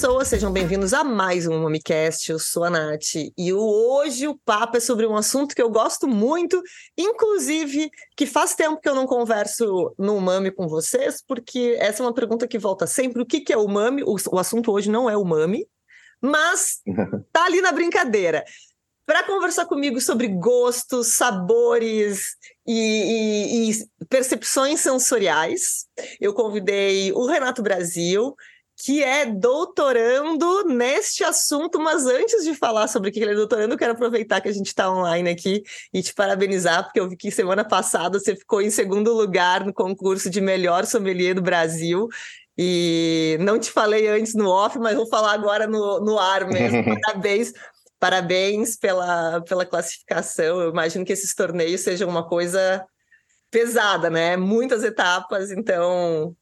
pessoas, sejam bem-vindos a mais um MamiCast. Eu sou a Nath e hoje o papo é sobre um assunto que eu gosto muito, inclusive que faz tempo que eu não converso no Mami com vocês, porque essa é uma pergunta que volta sempre. O que, que é o Mami? O, o assunto hoje não é o Mami, mas tá ali na brincadeira. Para conversar comigo sobre gostos, sabores e, e, e percepções sensoriais, eu convidei o Renato Brasil, que é doutorando neste assunto, mas antes de falar sobre o que ele é doutorando, eu quero aproveitar que a gente está online aqui e te parabenizar, porque eu vi que semana passada você ficou em segundo lugar no concurso de melhor sommelier do Brasil. E não te falei antes no off, mas vou falar agora no, no ar mesmo. Parabéns. Parabéns pela, pela classificação. Eu imagino que esses torneios sejam uma coisa pesada, né? Muitas etapas, então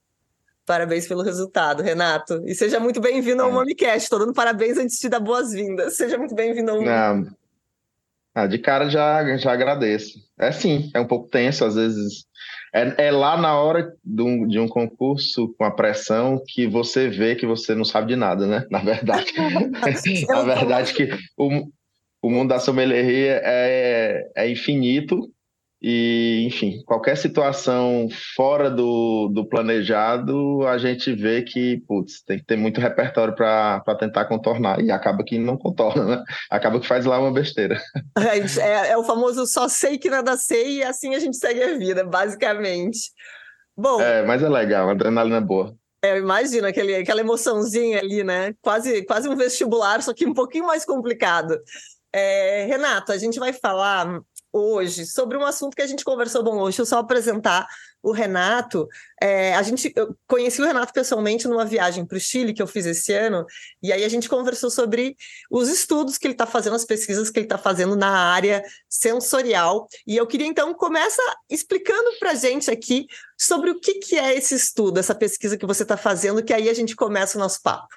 Parabéns pelo resultado, Renato. E seja muito bem-vindo ao é. MamiCast. Estou dando parabéns antes de dar boas-vindas. Seja muito bem-vindo ao Não. Ah, de cara já, já agradeço. É sim, é um pouco tenso, às vezes. É, é lá na hora de um, de um concurso com a pressão que você vê que você não sabe de nada, né? Na verdade. na verdade, que o, o mundo da sommelieria é, é infinito e, enfim, qualquer situação fora do, do planejado, a gente vê que, putz, tem que ter muito repertório para tentar contornar. E acaba que não contorna, né? Acaba que faz lá uma besteira. É, é, é o famoso só sei que nada sei e assim a gente segue a vida, basicamente. Bom. É, mas é legal, a adrenalina é boa. É, eu imagino aquele, aquela emoçãozinha ali, né? Quase, quase um vestibular, só que um pouquinho mais complicado. É, Renato, a gente vai falar hoje sobre um assunto que a gente conversou. Bom, hoje eu só apresentar o Renato. É, a gente eu conheci o Renato pessoalmente numa viagem para o Chile que eu fiz esse ano, e aí a gente conversou sobre os estudos que ele está fazendo, as pesquisas que ele está fazendo na área sensorial. E eu queria então começa explicando para gente aqui sobre o que, que é esse estudo, essa pesquisa que você está fazendo, que aí a gente começa o nosso papo.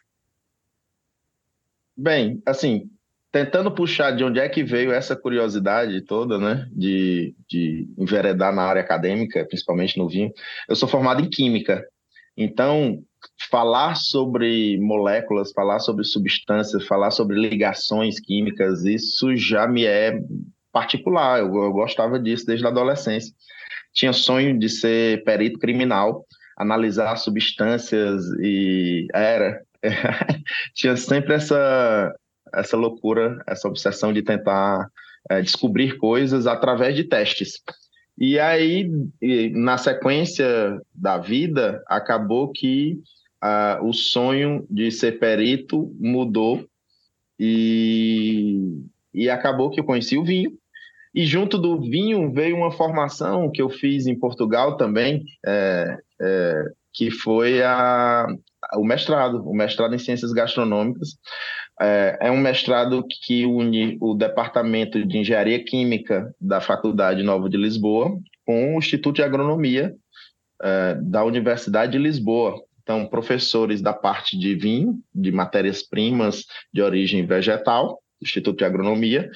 Bem, assim, tentando puxar de onde é que veio essa curiosidade toda, né, de, de enveredar na área acadêmica, principalmente no vinho. Eu sou formado em Química, então falar sobre moléculas, falar sobre substâncias, falar sobre ligações químicas, isso já me é particular, eu, eu gostava disso desde a adolescência. Tinha sonho de ser perito criminal, analisar substâncias e era tinha sempre essa essa loucura, essa obsessão de tentar é, descobrir coisas através de testes. E aí, na sequência da vida, acabou que o sonho de ser perito mudou e, e acabou que eu conheci o vinho. E junto do vinho veio uma formação que eu fiz em Portugal também, é, é, que foi a, o mestrado, o mestrado em ciências gastronômicas, é, é um mestrado que une o Departamento de Engenharia Química da Faculdade Nova de Lisboa com o Instituto de Agronomia é, da Universidade de Lisboa. Então, professores da parte de vinho, de matérias-primas de origem vegetal, do Instituto de Agronomia,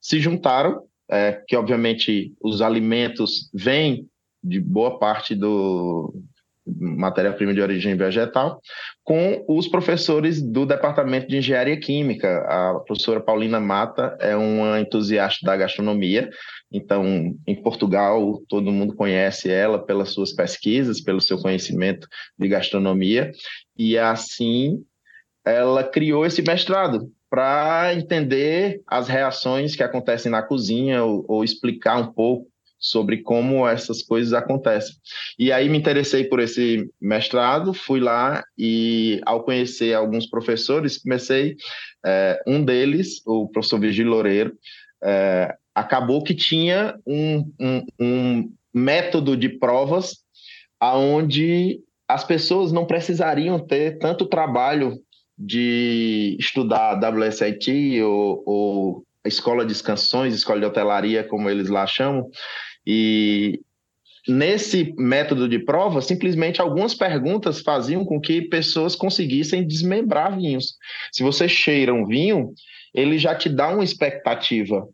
se juntaram, é, que obviamente os alimentos vêm de boa parte do, matéria-prima de origem vegetal, com os professores do Departamento de Engenharia Química. A professora Paulina Mata é uma entusiasta da gastronomia, então, em Portugal, todo mundo conhece ela pelas suas pesquisas, pelo seu conhecimento de gastronomia, e assim ela criou esse mestrado para entender as reações que acontecem na cozinha ou, ou explicar um pouco sobre como essas coisas acontecem. E aí me interessei por esse mestrado, fui lá e ao conhecer alguns professores, comecei, é, um deles, o professor Virgílio Loureiro, é, acabou que tinha um, um, um método de provas aonde as pessoas não precisariam ter tanto trabalho de estudar WSIT ou, ou escola de canções, escola de hotelaria, como eles lá chamam, e nesse método de prova, simplesmente algumas perguntas faziam com que pessoas conseguissem desmembrar vinhos. Se você cheira um vinho, ele já te dá uma expectativa.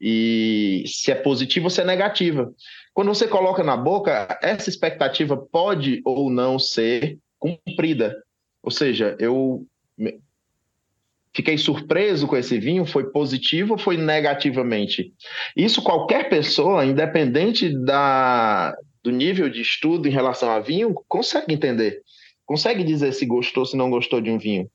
e se é positiva ou se é negativa. Quando você coloca na boca, essa expectativa pode ou não ser cumprida. Ou seja, eu fiquei surpreso com esse vinho, foi positivo ou foi negativamente? Isso qualquer pessoa, independente da, do nível de estudo em relação a vinho, consegue entender. Consegue dizer se gostou, se não gostou de um vinho.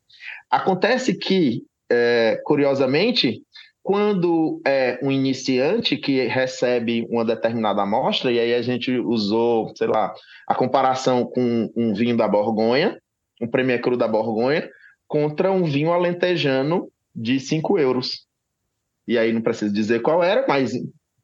Acontece que, é, curiosamente, quando é um iniciante que recebe uma determinada amostra, e aí a gente usou, sei lá, a comparação com um vinho da Borgonha, um Premier Cru da Borgonha, contra um vinho alentejano de 5 euros. E aí não preciso dizer qual era, mas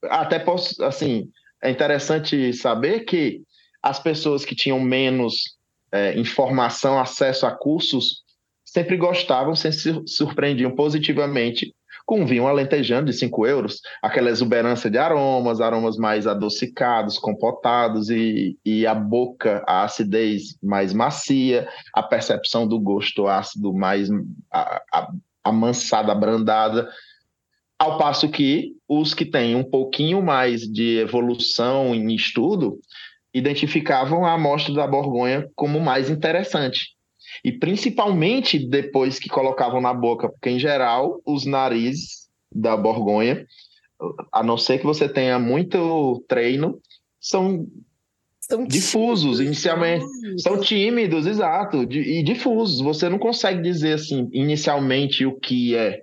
até posso, assim, é interessante saber que as pessoas que tinham menos é, informação, acesso a cursos, sempre gostavam, sempre se surpreendiam positivamente com vinho alentejano de 5 euros, aquela exuberância de aromas, aromas mais adocicados, compotados e, e a boca, a acidez mais macia, a percepção do gosto ácido mais a, a, amansada, abrandada, ao passo que os que têm um pouquinho mais de evolução em estudo identificavam a amostra da Borgonha como mais interessante. E principalmente depois que colocavam na boca, porque em geral os narizes da Borgonha, a não ser que você tenha muito treino, são são difusos inicialmente. São tímidos, exato, e difusos. Você não consegue dizer assim inicialmente o que é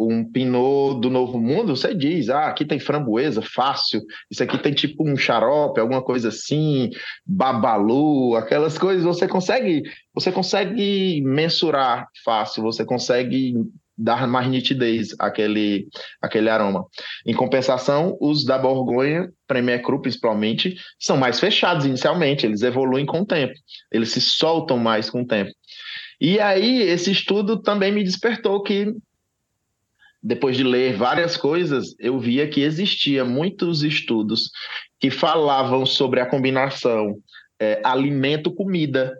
um pinot do Novo Mundo, você diz, ah, aqui tem framboesa, fácil, isso aqui tem tipo um xarope, alguma coisa assim, babalu, aquelas coisas, você consegue, você consegue mensurar fácil, você consegue dar mais nitidez àquele, àquele aroma. Em compensação, os da Borgonha, Premier Cru principalmente, são mais fechados inicialmente, eles evoluem com o tempo, eles se soltam mais com o tempo. E aí, esse estudo também me despertou que depois de ler várias coisas, eu via que existia muitos estudos que falavam sobre a combinação é, alimento-comida.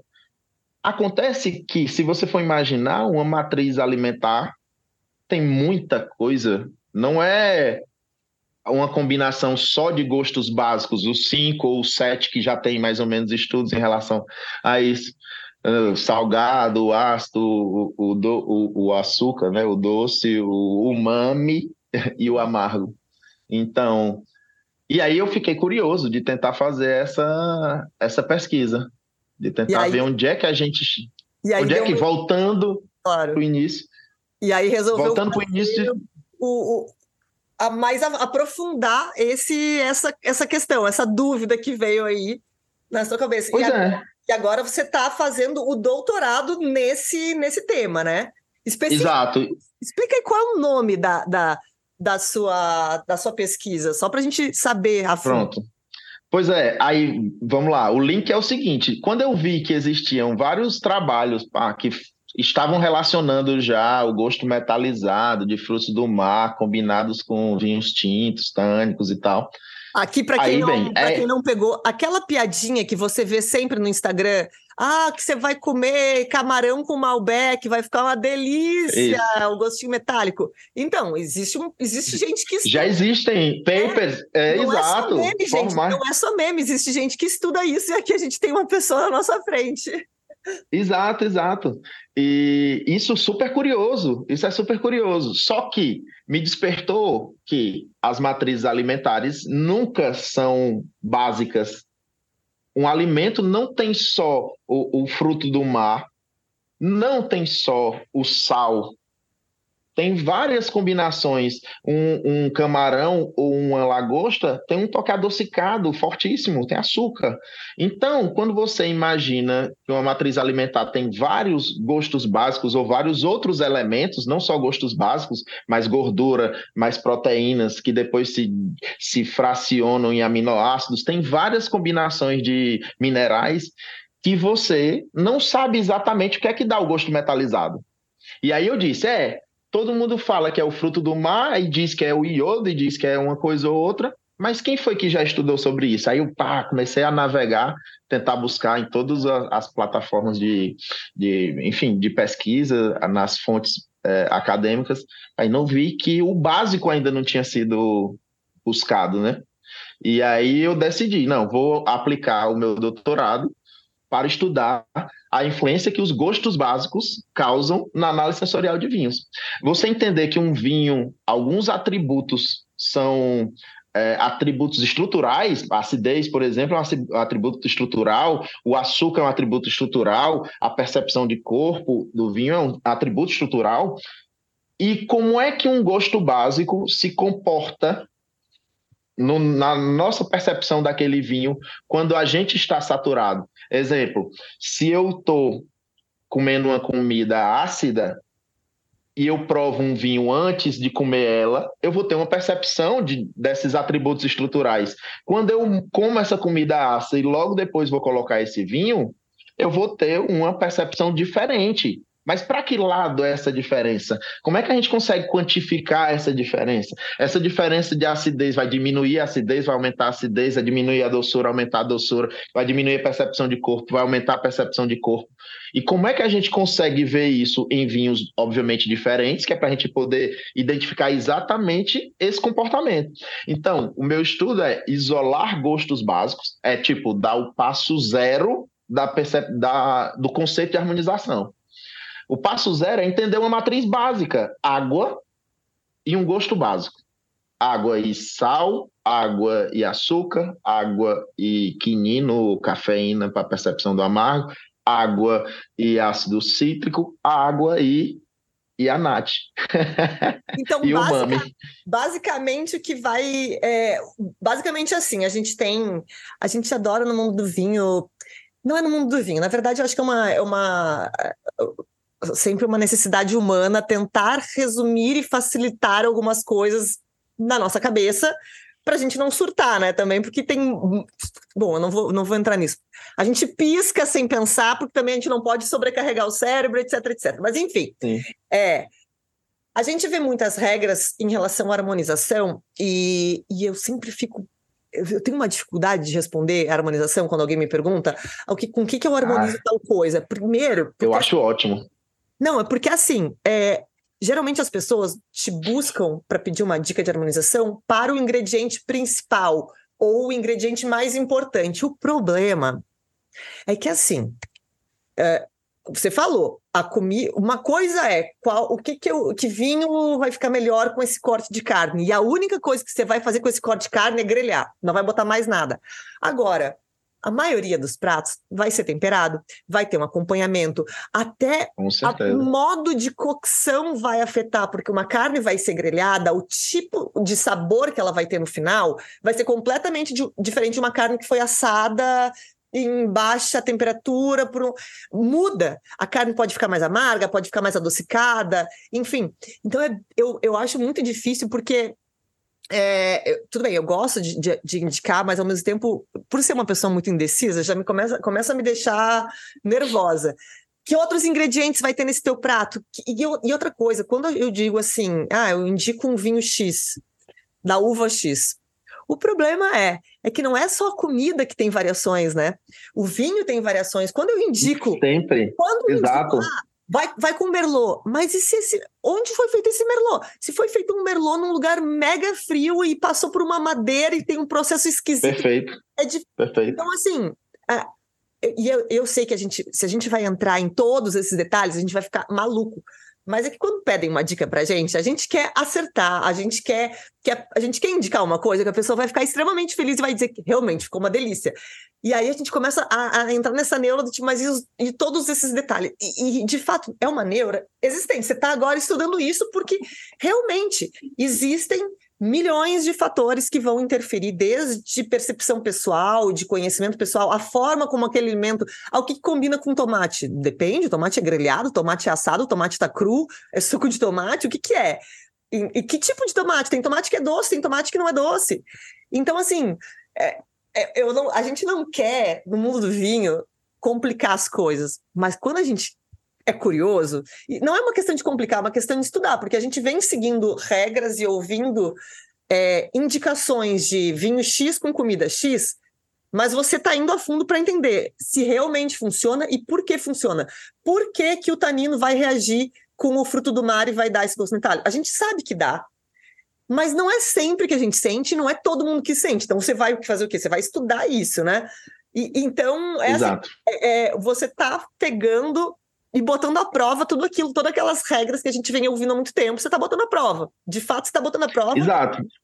Acontece que, se você for imaginar uma matriz alimentar, tem muita coisa. Não é uma combinação só de gostos básicos, os cinco ou sete que já tem mais ou menos estudos em relação a isso. Uh, salgado, o ácido, o, o, o, o, açúcar, né? o doce, o umami e o amargo. Então, e aí eu fiquei curioso de tentar fazer essa, essa pesquisa, de tentar aí, ver onde é que a gente. onde é que, voltando claro. para o início. E aí resolveu. Voltando para o início. O, a mais aprofundar esse, essa, essa questão, essa dúvida que veio aí na sua cabeça. Pois e é. E agora você está fazendo o doutorado nesse, nesse tema, né? Especific... Exato. Explica aí qual é o nome da, da, da, sua, da sua pesquisa, só para a gente saber a Pronto. Pois é, aí vamos lá. O link é o seguinte: quando eu vi que existiam vários trabalhos pá, que estavam relacionando já o gosto metalizado de frutos do mar combinados com vinhos tintos, tânicos e tal, Aqui, para quem, não, é... quem não pegou, aquela piadinha que você vê sempre no Instagram, ah, que você vai comer camarão com Malbec, vai ficar uma delícia, o gostinho metálico. Então, existe, um, existe gente que estuda. Já existem papers, é, é não exato. É só meme, gente, não é só meme, existe gente que estuda isso e aqui a gente tem uma pessoa na nossa frente. Exato, exato. E isso super curioso, isso é super curioso. Só que me despertou que as matrizes alimentares nunca são básicas. Um alimento não tem só o, o fruto do mar, não tem só o sal, tem várias combinações. Um, um, camarão ou uma lagosta tem um toque adocicado fortíssimo, tem açúcar. Então, quando você imagina que uma matriz alimentar tem vários gostos básicos ou vários outros elementos, não só gostos básicos, mas gordura, mais proteínas, que depois se, se fracionam em aminoácidos, tem várias combinações de minerais que você não sabe exatamente o que é que dá o gosto metalizado. E aí eu disse, é, todo mundo fala que é o fruto do mar e diz que é o iodo e diz que é uma coisa ou outra, mas quem foi que já estudou sobre isso? Aí eu pá, comecei a navegar, tentar buscar em todas as plataformas de, de, enfim, de pesquisa, nas fontes é, acadêmicas, aí não vi que o básico ainda não tinha sido buscado, né? E aí eu decidi, não, vou aplicar o meu doutorado para estudar a influência que os gostos básicos causam na análise sensorial de vinhos. Você entender que um vinho, alguns atributos são é, atributos estruturais, a acidez, por exemplo, é um atributo estrutural, o açúcar é um atributo estrutural, a percepção de corpo do vinho é um atributo estrutural. E como é que um gosto básico se comporta no, na nossa percepção daquele vinho quando a gente está saturado? Exemplo, se eu estou comendo uma comida ácida, e eu provo um vinho antes de comer ela, eu vou ter uma percepção de, desses atributos estruturais. Quando eu como essa comida ácida e logo depois vou colocar esse vinho, eu vou ter uma percepção diferente. Mas para que lado é essa diferença? Como é que a gente consegue quantificar essa diferença? Essa diferença de acidez vai diminuir a acidez, vai aumentar a acidez, vai diminuir a doçura, aumentar a doçura, vai diminuir a percepção de corpo, vai aumentar a percepção de corpo. E como é que a gente consegue ver isso em vinhos, obviamente, diferentes, que é para a gente poder identificar exatamente esse comportamento? Então, o meu estudo é isolar gostos básicos, é tipo dar o passo zero da, da, do conceito de harmonização. O passo zero é entender uma matriz básica: água e um gosto básico. Água e sal, água e açúcar, água e quinino, cafeína para percepção do amargo, água e ácido cítrico, água e e a Nath. Então, e basic, basicamente, o que vai. É, basicamente, assim, a gente tem. A gente adora no mundo do vinho. Não é no mundo do vinho, na verdade, eu acho que é uma, é uma sempre uma necessidade humana tentar resumir e facilitar algumas coisas na nossa cabeça para a gente não surtar, né? Também porque tem. Bom, eu não vou, não vou entrar nisso. A gente pisca sem pensar, porque também a gente não pode sobrecarregar o cérebro, etc, etc. Mas, enfim, Sim. é. A gente vê muitas regras em relação à harmonização, e, e eu sempre fico eu tenho uma dificuldade de responder a harmonização quando alguém me pergunta o que, com o que, que eu harmonizo ah, tal coisa. Primeiro. Eu acho ótimo. Não, é porque assim, é, geralmente as pessoas te buscam para pedir uma dica de harmonização para o ingrediente principal ou o ingrediente mais importante. O problema é que assim, é, você falou, a comi uma coisa é qual o que que, eu, que vinho vai ficar melhor com esse corte de carne e a única coisa que você vai fazer com esse corte de carne é grelhar, não vai botar mais nada. Agora, a maioria dos pratos vai ser temperado, vai ter um acompanhamento, até o modo de cocção vai afetar, porque uma carne vai ser grelhada, o tipo de sabor que ela vai ter no final vai ser completamente de, diferente de uma carne que foi assada em baixa temperatura, por muda. A carne pode ficar mais amarga, pode ficar mais adocicada, enfim. Então é, eu, eu acho muito difícil porque é, eu, tudo bem, eu gosto de, de, de, indicar, mas ao mesmo tempo, por ser uma pessoa muito indecisa, já me começa, começa a me deixar nervosa. Que outros ingredientes vai ter nesse teu prato? E, e outra coisa, quando eu digo assim, ah, eu indico um vinho X, da uva X. O problema é, é que não é só a comida que tem variações, né? O vinho tem variações. Quando eu indico. Sempre. Quando eu Exato. Indico, ah, Vai, vai com Merlot. Mas e se esse, onde foi feito esse Merlot? Se foi feito um Merlot num lugar mega frio e passou por uma madeira e tem um processo esquisito. Perfeito. É de... Perfeito. Então, assim, é, e eu, eu sei que a gente, se a gente vai entrar em todos esses detalhes, a gente vai ficar maluco. Mas é que quando pedem uma dica pra gente, a gente quer acertar, a gente quer, quer, a gente quer indicar uma coisa que a pessoa vai ficar extremamente feliz e vai dizer que realmente ficou uma delícia. E aí a gente começa a, a entrar nessa neura do tipo, mas e, e todos esses detalhes? E, e, de fato, é uma neura existente. Você está agora estudando isso porque realmente existem milhões de fatores que vão interferir, desde percepção pessoal, de conhecimento pessoal, a forma como aquele alimento. Ao que combina com tomate? Depende, tomate é grelhado, tomate é assado, tomate está cru, é suco de tomate, o que, que é? E, e, que tipo de tomate? Tem tomate que é doce, tem tomate que não é doce. Então, assim, é, é, eu não, a gente não quer, no mundo do vinho, complicar as coisas, mas quando a gente é curioso, e não é uma questão de complicar, é uma questão de estudar, porque a gente vem seguindo regras e ouvindo é, indicações de vinho X com comida X, mas você está indo a fundo para entender se realmente funciona e por que funciona. Por que, que o tanino vai reagir com o fruto do mar e vai dar esse gosto metálico. A gente sabe que dá, mas não é sempre que a gente sente, não é todo mundo que sente. Então você vai fazer o quê? Você vai estudar isso, né? E, então, essa, é, é, você está pegando e botando à prova tudo aquilo, todas aquelas regras que a gente vem ouvindo há muito tempo, você está botando à prova. De fato, você está botando à prova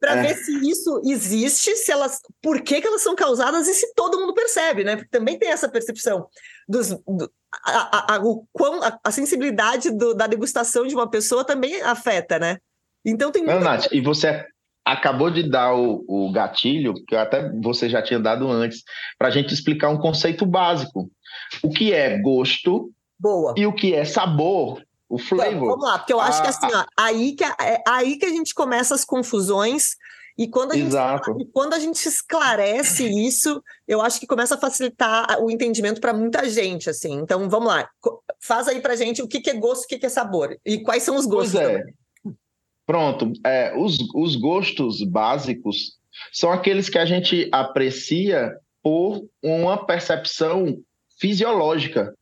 para é. ver se isso existe, se elas, por que, que elas são causadas e se todo mundo percebe, né? Porque também tem essa percepção dos, do, a, a, a, o quão, a, a sensibilidade do, da degustação de uma pessoa também afeta, né? Então tem. Não, Nath, e você acabou de dar o, o gatilho, que até você já tinha dado antes, para a gente explicar um conceito básico. O que é gosto Boa. e o que é sabor, o flavor. Então, vamos lá, porque eu acho que assim, ó, aí, que, é aí que a gente começa as confusões. E quando, a gente, Exato. quando a gente esclarece isso, eu acho que começa a facilitar o entendimento para muita gente, assim. Então, vamos lá. Faz aí para gente o que, que é gosto, o que, que é sabor. E quais são os gostos. Pois é. Também. Pronto, é, os, os gostos básicos são aqueles que a gente aprecia por uma percepção fisiológica.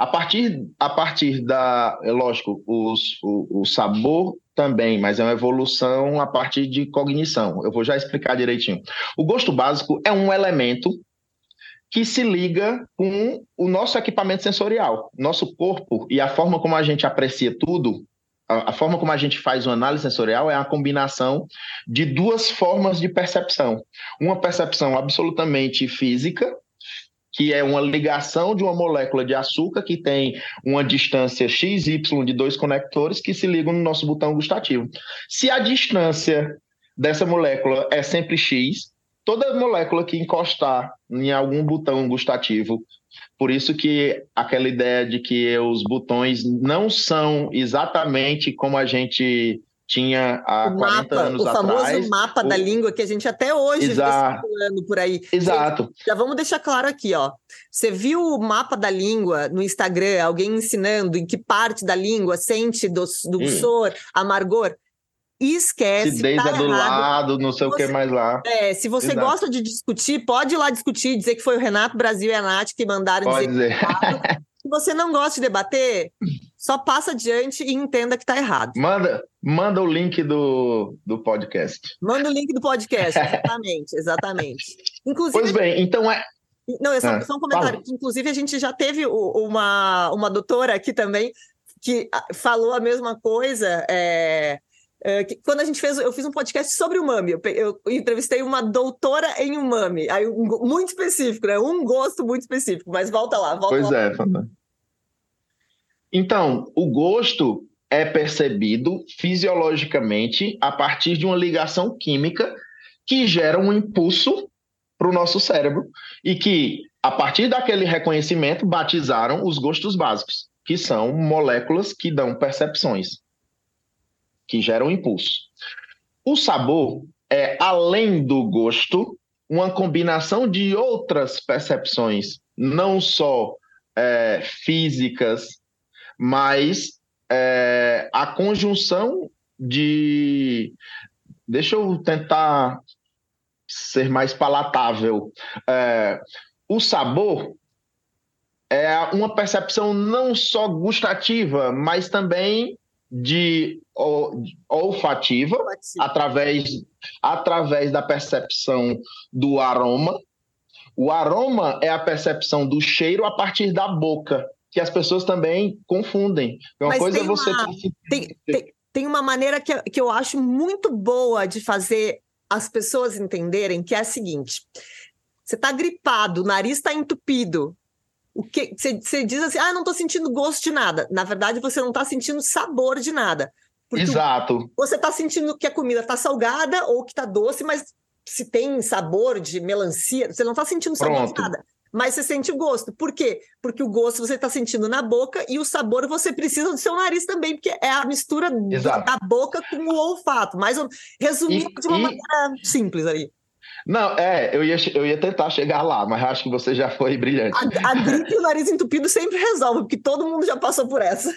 A partir, a partir da. É lógico, os, o, o sabor também, mas é uma evolução a partir de cognição. Eu vou já explicar direitinho. O gosto básico é um elemento que se liga com o nosso equipamento sensorial. Nosso corpo e a forma como a gente aprecia tudo a, forma como a gente faz uma análise sensorial é a combinação de duas formas de percepção. Uma percepção absolutamente física, que é uma ligação de uma molécula de açúcar que tem uma distância XY de dois conectores que se ligam no nosso botão gustativo. Se a distância dessa molécula é sempre X, toda molécula que encostar em algum botão gustativo por isso que aquela ideia de que os botões não são exatamente como a gente tinha há o 40 mapa, anos atrás. O famoso mapa o... da língua que a gente até hoje vê circulando por aí. Exato. Gente, já vamos deixar claro aqui, ó. Você viu o mapa da língua no Instagram, alguém ensinando em que parte da língua sente do, do hum. sor, amargor? esquece. Acidez tá é do lado, não sei você, o que mais lá. É, se você Exato. gosta de discutir, pode ir lá discutir, dizer que foi o Renato Brasil e a Nath que mandaram pode dizer. dizer. se você não gosta de debater, só passa adiante e entenda que está errado. Manda, manda o link do, do podcast. Manda o link do podcast, exatamente, exatamente. Inclusive, pois bem, então é. Não, é só, ah, só um comentário. Inclusive, a gente já teve uma, uma doutora aqui também que ah, falou a mesma coisa. É, é, que, quando a gente fez, eu fiz um podcast sobre o mami, eu, eu, entrevistei uma doutora em umami, aí um, muito específico, né? Um gosto muito específico, mas volta lá, volta pois lá. é, Fanta. Então, o gosto é percebido fisiologicamente a partir de uma ligação química que gera um impulso para o nosso cérebro e que, a partir daquele reconhecimento, batizaram os gostos básicos, que são moléculas que dão percepções que geram impulso. O sabor é, além do gosto, uma combinação de outras percepções, não só é, físicas, mas é, a conjunção de. Deixa eu tentar ser mais palatável. É, o sabor é uma percepção não só gustativa, mas também de olfativa através, através da percepção do aroma. O aroma é a percepção do cheiro a partir da boca, que as pessoas também confundem. Uma Mas coisa é você. Uma, tem, tem, tem uma maneira que, que eu acho muito boa de fazer as pessoas entenderem, que é a seguinte: você está gripado, o nariz está entupido, o que você diz assim, ah, não estou sentindo gosto de nada. Na verdade, você não está sentindo sabor de nada. Exato. Você está sentindo que a comida está salgada ou que está doce, mas se tem sabor de melancia, você não está sentindo sabor Pronto. de nada. Mas você sente o gosto. Por quê? Porque o gosto você está sentindo na boca e o sabor você precisa do seu nariz também, porque é a mistura Exato. da boca com o olfato. Mais resumindo e, de uma e... maneira simples ali. Não, é, eu ia, eu ia tentar chegar lá, mas acho que você já foi brilhante. A, a gripe e o nariz entupido sempre resolve, porque todo mundo já passou por essa.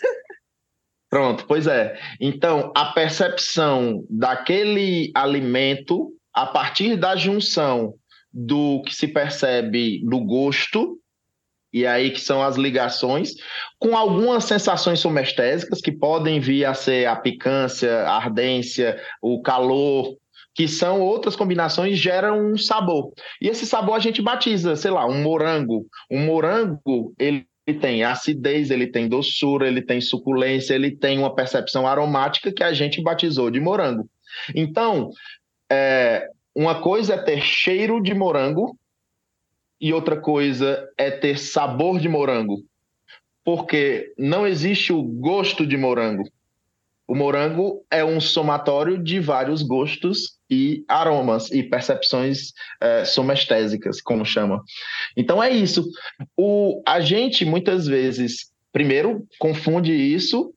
Pronto, pois é. Então, a percepção daquele alimento a partir da junção do que se percebe no gosto e aí que são as ligações, com algumas sensações somestésicas que podem vir a ser a picância, a ardência, o calor, que são outras combinações, geram um sabor. E esse sabor a gente batiza, sei lá, um morango. Um morango, ele ele tem acidez, ele tem doçura, ele tem suculência, ele tem uma percepção aromática que a gente batizou de morango. Então, é, uma coisa é ter cheiro de morango e outra coisa é ter sabor de morango. Porque não existe o gosto de morango. O morango é um somatório de vários gostos e aromas e percepções é, somestésicas, como chama. Então é isso. O, a gente muitas vezes, primeiro, confunde isso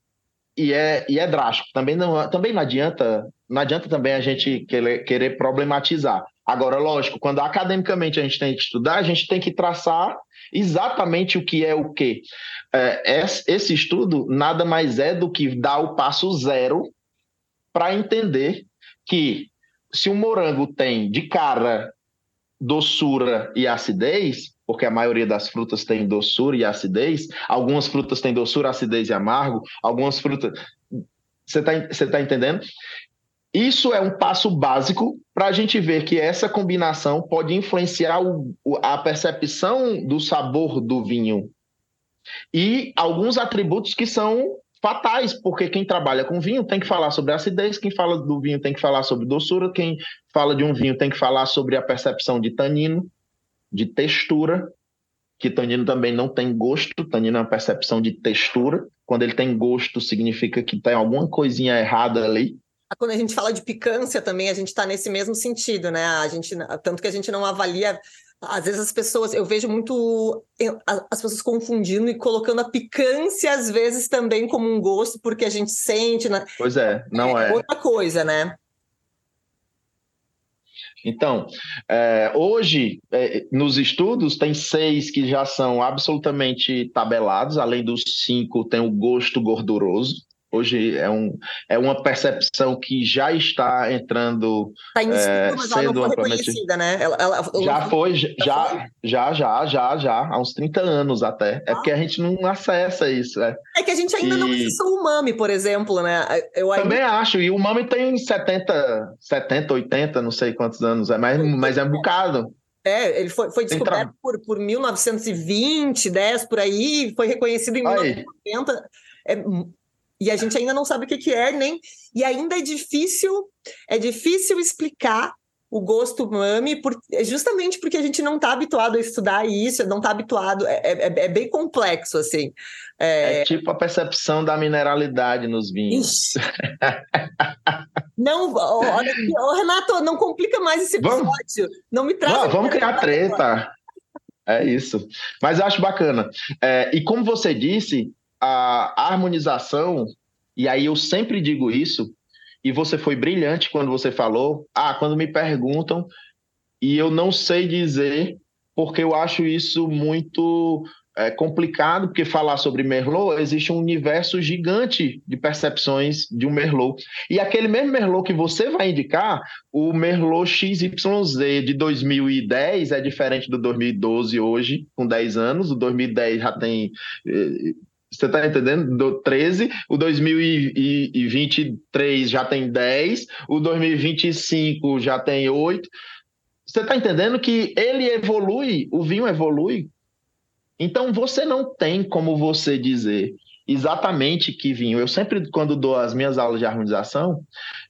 e é, e é drástico. Também não, também não adianta, não adianta também a gente querer, problematizar. Agora, lógico, quando academicamente a gente tem que estudar, a gente tem que traçar exatamente o que é o quê. É, esse estudo nada mais é do que dar o passo zero para entender que se um morango tem de cara doçura e acidez, porque a maioria das frutas tem doçura e acidez, algumas frutas têm doçura, acidez e amargo, algumas frutas. Você está tá entendendo? Isso é um passo básico para a gente ver que essa combinação pode influenciar o, a percepção do sabor do vinho e alguns atributos que são fatais, porque quem trabalha com vinho tem que falar sobre acidez, quem fala do vinho tem que falar sobre doçura, quem fala de um vinho tem que falar sobre a percepção de tanino, de textura, que tanino também não tem gosto, tanino é uma percepção de textura. Quando ele tem gosto, significa que tem alguma coisinha errada ali. Quando a gente fala de picância também, a gente está nesse mesmo sentido, né? A gente, tanto que a gente não avalia às vezes as pessoas, eu vejo muito as pessoas confundindo e colocando a picância, às vezes, também como um gosto, porque a gente sente. Né? Pois é, não é. é. Outra coisa, né? Então, é, hoje, é, nos estudos, tem seis que já são absolutamente tabelados, além dos cinco, tem o gosto gorduroso. Hoje é, um, é uma percepção que já está entrando. Está em é, mas ela não foi reconhecida, né? Ela, ela, já foi, já, já, já, já, já, já, há uns 30 anos até. É ah. porque a gente não acessa isso. É, é que a gente ainda e... não acessou o MAMI, por exemplo, né? Eu ainda... Também acho, e o MAMI tem 70, 70, 80, não sei quantos anos, é, mas, mas é um bocado. É, ele foi, foi descoberto por, por 1920, 10 por aí, foi reconhecido em 1980. É e a gente ainda não sabe o que, que é, nem. E ainda é difícil, é difícil explicar o gosto umami, por, é justamente porque a gente não está habituado a estudar isso, não está habituado, é, é, é, bem complexo, assim. É... é... tipo a percepção da mineralidade nos vinhos. não, olha, Renato, não complica mais esse episódio. Vamos, não me traz. Não, vamos criar treta. É isso. Mas eu acho bacana. É, e como você disse, a harmonização, e aí eu sempre digo isso, e você foi brilhante quando você falou, ah, quando me perguntam, e eu não sei dizer, porque eu acho isso muito é, complicado, porque falar sobre Merlot, existe um universo gigante de percepções de um Merlot. E aquele mesmo Merlot que você vai indicar, o Merlot XYZ de 2010 é diferente do 2012 hoje, com 10 anos. O 2010 já tem eh, você está entendendo? Do 13, o 2023 já tem 10, o 2025 já tem 8. Você está entendendo que ele evolui, o vinho evolui? Então você não tem como você dizer exatamente que vinho. Eu sempre, quando dou as minhas aulas de harmonização,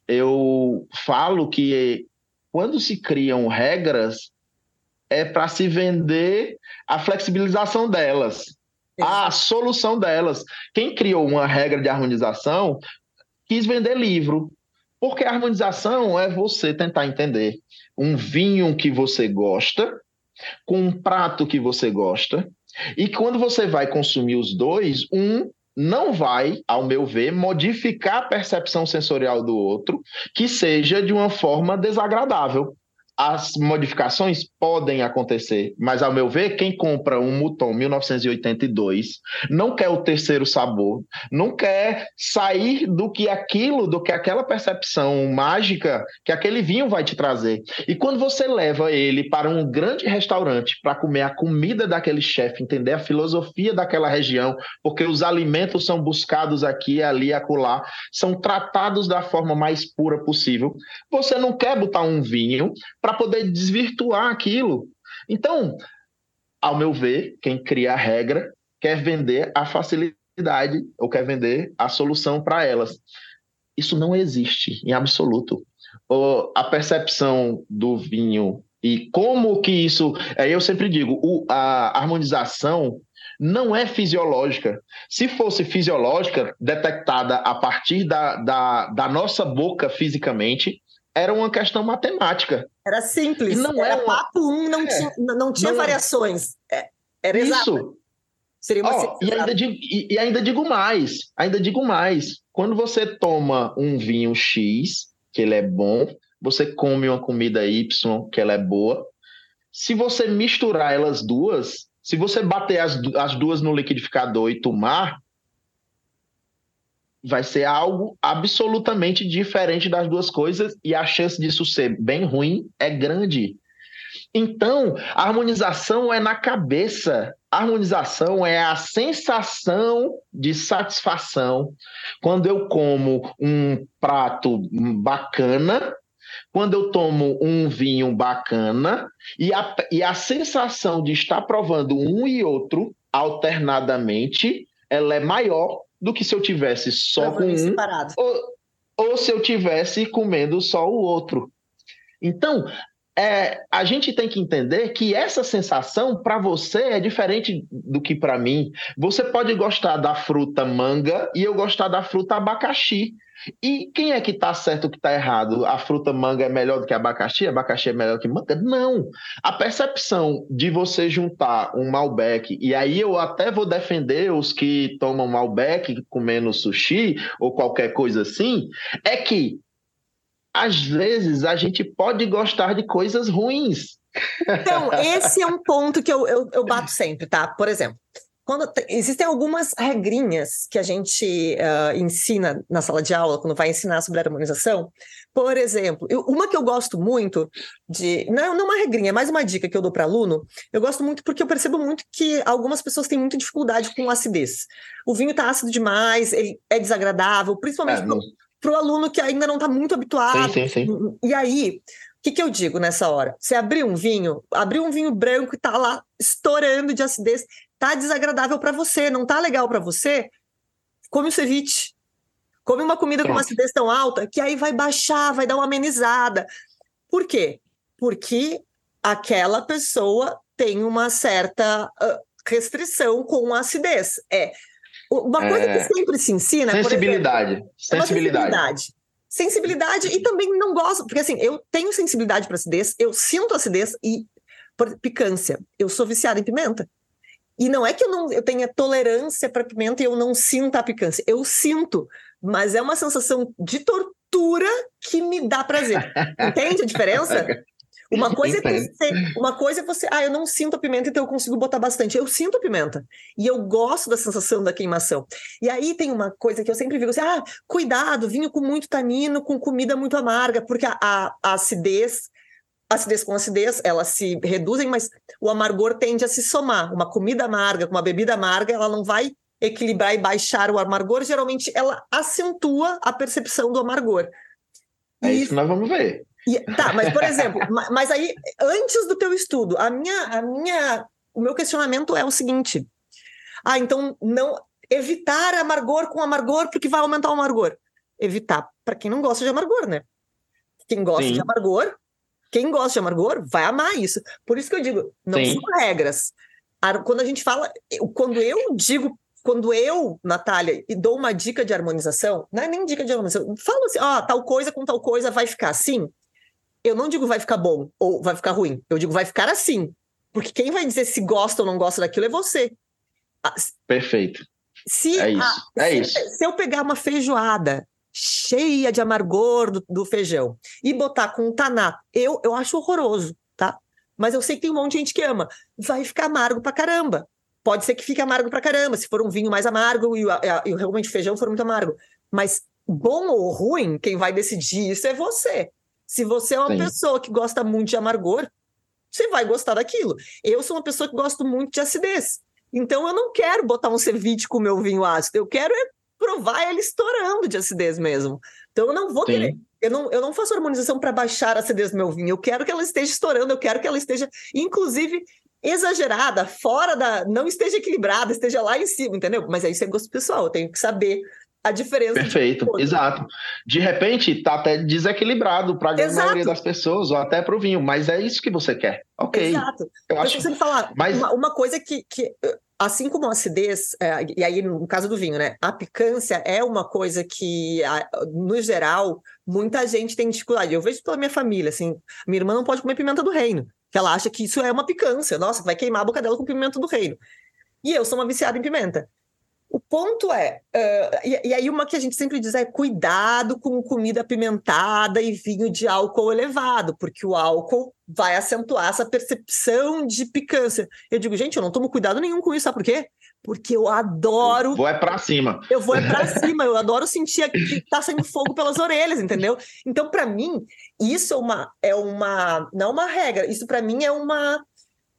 eu falo que quando se criam regras, é para se vender a flexibilização delas a solução delas. Quem criou uma regra de harmonização quis vender livro. Porque a harmonização é você tentar entender um vinho que você gosta, com um prato que você gosta, e quando você vai consumir os dois, um não vai, ao meu ver, modificar a percepção sensorial do outro que seja de uma forma desagradável. As modificações podem acontecer, mas ao meu ver, quem compra um Mouton 1982 não quer o terceiro sabor, não quer sair do que aquilo, do que aquela percepção mágica que aquele vinho vai te trazer. E quando você leva ele para um grande restaurante para comer a comida daquele chefe, entender a filosofia daquela região, porque os alimentos são buscados aqui, ali, acolá, são tratados da forma mais pura possível. Você não quer botar um vinho para poder desvirtuar aquilo. Então, ao meu ver, quem cria a regra quer vender a facilidade ou quer vender a solução para elas. Isso não existe em absoluto. a percepção do vinho e como que isso. Eu sempre digo, a harmonização não é fisiológica. Se fosse fisiológica, detectada a partir da, da, da nossa boca fisicamente, era uma questão matemática. Era simples. E não era, uma... papo um, não é. tinha, não tinha não... É. variações. É, era Isso. Exato. Seria uma oh, e, ainda digo, e, e ainda digo mais, ainda digo mais. Quando você toma um vinho X, que ele é bom, você come uma comida Y, que ela é boa. Se você misturar elas duas, se você bater as, as duas no liquidificador e tomar, vai ser algo absolutamente diferente das duas coisas e a chance disso ser bem ruim é grande. Então, a harmonização é na cabeça. A harmonização é a sensação de satisfação quando eu como um prato bacana, quando eu tomo um vinho bacana, e a, e a sensação de estar provando um e outro alternadamente, ela é maior do que se eu tivesse só com um ou, ou, se eu tivesse comendo só o outro. Então, é, a gente tem que entender que essa sensação para você é diferente do que para mim. Você pode gostar da fruta manga e eu gostar da fruta abacaxi. E quem é que está certo que está errado? A fruta manga é melhor do que abacaxi? Abacaxi é melhor que manga? Não. A percepção de você juntar um Malbec, e aí eu até vou defender os que tomam Malbec comendo sushi ou qualquer coisa assim, é que às vezes a gente pode gostar de coisas ruins. Então, esse é um ponto que eu, eu, eu bato sempre, tá? Por exemplo, quando existem algumas regrinhas que a gente uh, ensina na sala de aula, quando vai ensinar sobre harmonização. Por exemplo, eu, uma que eu gosto muito de. Não, não uma regrinha, é mais uma dica que eu dou para aluno. Eu gosto muito porque eu percebo muito que algumas pessoas têm muita dificuldade com acidez. O vinho está ácido demais, ele é desagradável, principalmente é, para o aluno que ainda não está muito habituado. Sim, sim, sim. E aí, o que, que eu digo nessa hora? Você abrir um vinho, abrir um vinho branco e tá lá estourando de acidez, tá desagradável para você, não tá legal para você, come o ceviche. Come uma comida com uma acidez tão alta que aí vai baixar, vai dar uma amenizada. Por quê? Porque aquela pessoa tem uma certa restrição com a acidez. É uma coisa é... que sempre se ensina. Sensibilidade. Exemplo, é sensibilidade. sensibilidade. Sensibilidade e também não gosto, porque assim, eu tenho sensibilidade para acidez, eu sinto acidez e por, picância. Eu sou viciada em pimenta. E não é que eu não eu tenha tolerância para pimenta e eu não sinta a picância. Eu sinto, mas é uma sensação de tortura que me dá prazer. Entende a diferença? Uma coisa, é você, uma coisa é você, ah, eu não sinto a pimenta, então eu consigo botar bastante. Eu sinto a pimenta. E eu gosto da sensação da queimação. E aí tem uma coisa que eu sempre digo assim: ah, cuidado, vinho com muito tanino, com comida muito amarga, porque a, a, a acidez acidez com acidez, elas se reduzem, mas o amargor tende a se somar. Uma comida amarga com uma bebida amarga, ela não vai equilibrar e baixar o amargor, geralmente ela acentua a percepção do amargor. É isso que nós vamos ver. E, tá, mas por exemplo, mas aí antes do teu estudo, a minha, a minha, o meu questionamento é o seguinte: ah, então não evitar amargor com amargor porque vai aumentar o amargor. Evitar para quem não gosta de amargor, né? Quem gosta Sim. de amargor quem gosta de amargor vai amar isso. Por isso que eu digo, não Sim. são regras. Quando a gente fala, quando eu digo, quando eu, Natália, dou uma dica de harmonização, não é nem dica de harmonização, falo assim, ó, tal coisa com tal coisa vai ficar assim. Eu não digo vai ficar bom ou vai ficar ruim. Eu digo vai ficar assim. Porque quem vai dizer se gosta ou não gosta daquilo é você. Perfeito. Se, é isso. A, é se, isso. se eu pegar uma feijoada cheia de amargor do, do feijão e botar com taná, eu, eu acho horroroso, tá? Mas eu sei que tem um monte de gente que ama. Vai ficar amargo pra caramba. Pode ser que fique amargo pra caramba, se for um vinho mais amargo e, o, e realmente o feijão for muito amargo. Mas bom ou ruim, quem vai decidir isso é você. Se você é uma Sim. pessoa que gosta muito de amargor, você vai gostar daquilo. Eu sou uma pessoa que gosto muito de acidez. Então eu não quero botar um ceviche com o meu vinho ácido, eu quero é provar ele estourando de acidez mesmo. Então eu não vou Sim. querer. Eu não, eu não faço harmonização para baixar a acidez do meu vinho. Eu quero que ela esteja estourando, eu quero que ela esteja, inclusive, exagerada, fora da. Não esteja equilibrada, esteja lá em cima, entendeu? Mas aí isso é gosto pessoal, eu tenho que saber a diferença. Perfeito, de exato. De repente, tá até desequilibrado para a maioria das pessoas, ou até para o vinho, mas é isso que você quer. Ok. Exato. Eu acho... você falar, mas... uma, uma coisa que, que assim como a acidez, é, e aí no caso do vinho, né? A picância é uma coisa que, no geral, muita gente tem dificuldade. Eu vejo pela minha família, assim, minha irmã não pode comer pimenta do reino, que ela acha que isso é uma picância. Nossa, vai queimar a boca dela com pimenta do reino. E eu sou uma viciada em pimenta. Ponto é, uh, e, e, aí uma que a gente sempre diz é cuidado com comida apimentada e vinho de álcool elevado, porque o álcool vai acentuar essa percepção de picância. Eu digo, gente, eu não tomo cuidado nenhum com isso, sabe por quê? Porque eu adoro. Eu vou é para cima. Eu vou é para cima, eu adoro sentir que tá saindo fogo pelas orelhas, entendeu? Então, para mim, isso é uma, é uma. Não uma regra, isso para mim é uma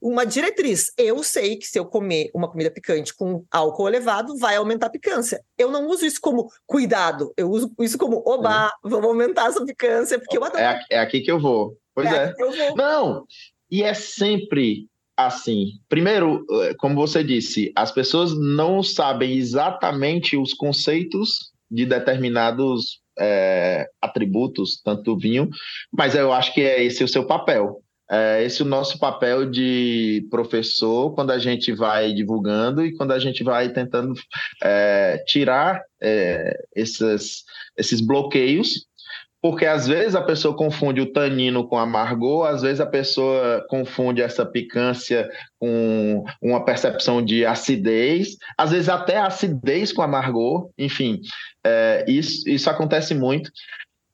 uma diretriz. Eu sei que se eu comer uma comida picante com álcool elevado, vai aumentar a picância. Eu não uso isso como cuidado, eu uso isso como oba, vamos aumentar essa picância, porque eu adoro. É, é aqui que eu vou. Pois é. é. Não, e é sempre assim. Primeiro, eh, como você disse, as pessoas não sabem exatamente os conceitos de determinados é, atributos, tanto do vinho, mas eu acho que é esse o seu papel é, esse é o nosso papel de professor quando a gente vai divulgando e quando a gente vai tentando é, tirar é, esses, bloqueios, porque às vezes a pessoa confunde o tanino com amargor, às vezes a pessoa confunde essa picância com uma percepção de acidez, às vezes até acidez com amargor, enfim, é, isso, isso acontece muito.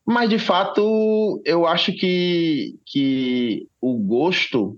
Mas, de fato, eu acho que, que o gosto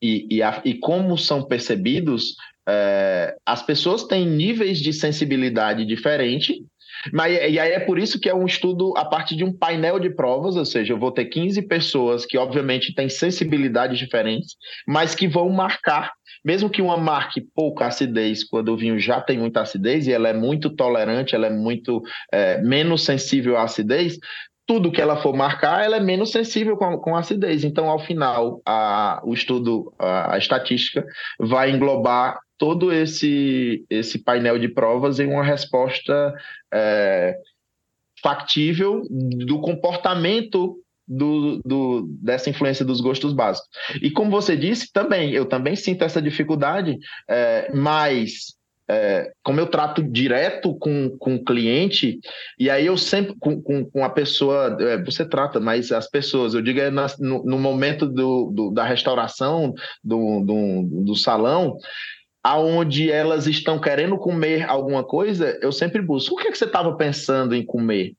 e, e, a, e como são percebidos, é, as pessoas têm níveis de sensibilidade diferente, mas, e aí é por isso que é um estudo a partir de um painel de provas, ou seja, eu vou ter 15 pessoas que, obviamente, têm sensibilidades diferentes, mas que vão marcar. Mesmo que uma marque pouca acidez, quando o vinho já tem muita acidez e ela é muito tolerante, ela é muito é, menos sensível à acidez, tudo que ela for marcar, ela é menos sensível com, com acidez. Então, ao final, a, o estudo, a, a estatística, vai englobar todo esse, esse painel de provas em uma resposta é, factível do comportamento do, do, dessa influência dos gostos básicos. E como você disse, também, eu também sinto essa dificuldade, é, mas é, como eu trato direto com, com o cliente, e aí eu sempre, com, com, com a pessoa, é, você trata, mas as pessoas, eu digo é na, no, no, momento do, do, da restauração, do, do, do salão, aonde elas estão querendo comer alguma coisa, eu sempre busco. O que, é que você estava pensando em comer?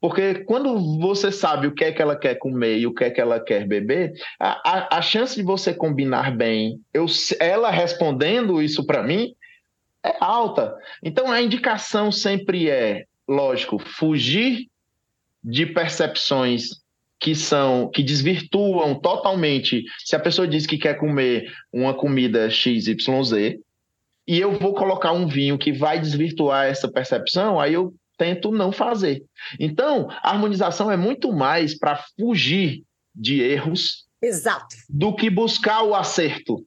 Porque quando você sabe o que é que ela quer comer e o que é que ela quer beber, a, a, a chance de você combinar bem, eu, ela respondendo isso para mim, é alta. Então a indicação sempre é, lógico, fugir de percepções que são que desvirtuam totalmente. Se a pessoa diz que quer comer uma comida XYZ e eu vou colocar um vinho que vai desvirtuar essa percepção, aí eu tento não fazer. Então, a harmonização é muito mais para fugir de erros Exato. do que buscar o acerto.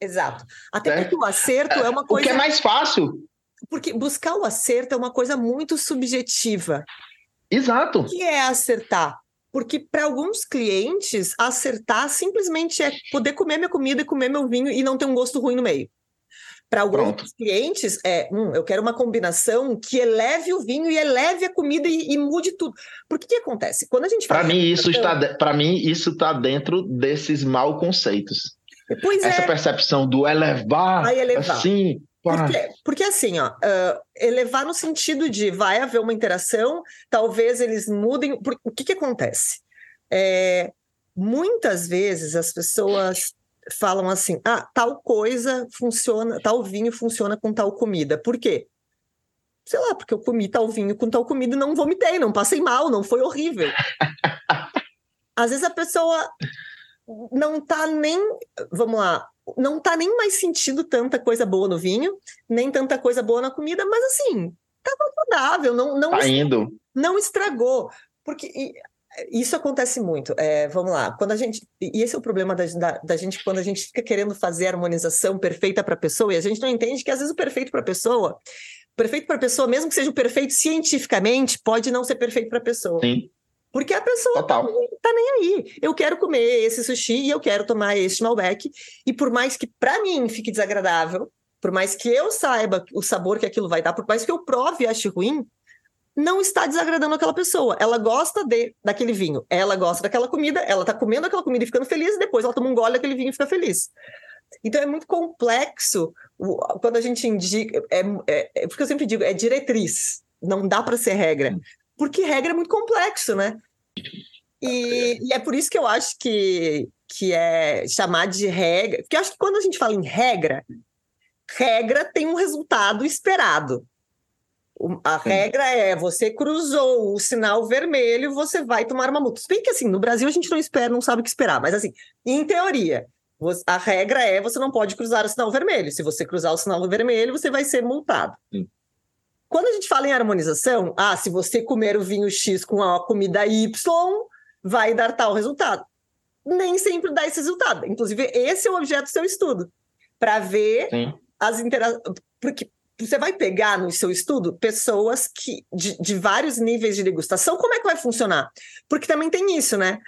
Exato. Até é. porque o acerto é uma coisa. O que é mais fácil. Porque buscar o acerto é uma coisa muito subjetiva. Exato. O que é acertar? Porque para alguns clientes, acertar simplesmente é poder comer minha comida e comer meu vinho e não ter um gosto ruim no meio. Para alguns Pronto. clientes, é, hum, eu quero uma combinação que eleve o vinho e eleve a comida e, e mude tudo. Porque que acontece? Quando a gente Para mim isso está para mim isso está dentro desses mal conceitos. Pois Essa é. percepção do elevar, elevar, assim, Porque, porque assim, ó, uh, elevar no sentido de vai haver uma interação, talvez eles mudem. Por, o que, que acontece? É, muitas vezes as pessoas falam assim: ah, tal coisa funciona, tal vinho funciona com tal comida. Por quê? Sei lá, porque eu comi tal vinho com tal comida e não vomitei, não passei mal, não foi horrível. Às vezes a pessoa não tá nem, vamos lá, não tá nem mais sentindo tanta coisa boa no vinho, nem tanta coisa boa na comida, mas assim, tava saudável, não não tá indo. não estragou, porque isso acontece muito. É, vamos lá, quando a gente. E esse é o problema da, da, da gente quando a gente fica querendo fazer a harmonização perfeita para a pessoa e a gente não entende que às vezes o perfeito para a pessoa, perfeito para a pessoa, mesmo que seja o perfeito cientificamente, pode não ser perfeito para a pessoa. Sim. Porque a pessoa tá, tá, nem aí. Eu quero comer esse sushi e eu quero tomar este Malbec. E por mais que para mim fique desagradável, por mais que eu saiba o sabor que aquilo vai dar, por mais que eu prove e ache ruim, não está desagradando aquela pessoa. Ela gosta de daquele vinho, ela gosta daquela comida, ela está comendo aquela comida e ficando feliz, e depois ela toma um gole daquele vinho e fica feliz. Então é muito complexo quando a gente indica. É, é, é porque eu sempre digo, é diretriz, não dá para ser regra. Porque regra é muito complexo, né? E, e, é por isso que eu acho que, que é chamar de regra. Porque eu acho que quando a gente fala em regra, regra tem um resultado esperado. A regra é você cruzou o sinal vermelho, você vai tomar uma multa. Se bem que assim, no Brasil a gente não espera, não sabe o que esperar, mas assim, em teoria, a regra é você não pode cruzar o sinal vermelho. Se você cruzar o sinal vermelho, você vai ser multado. Sim. Quando a gente fala em harmonização, ah, se você comer o vinho X com a comida Y, vai dar tal resultado. Nem sempre dá esse resultado. Inclusive, esse é o objeto do seu estudo. Para ver Sim. as interações. Porque você vai pegar no seu estudo pessoas que de, de, vários níveis de degustação, como é que vai funcionar? Porque também tem isso, né?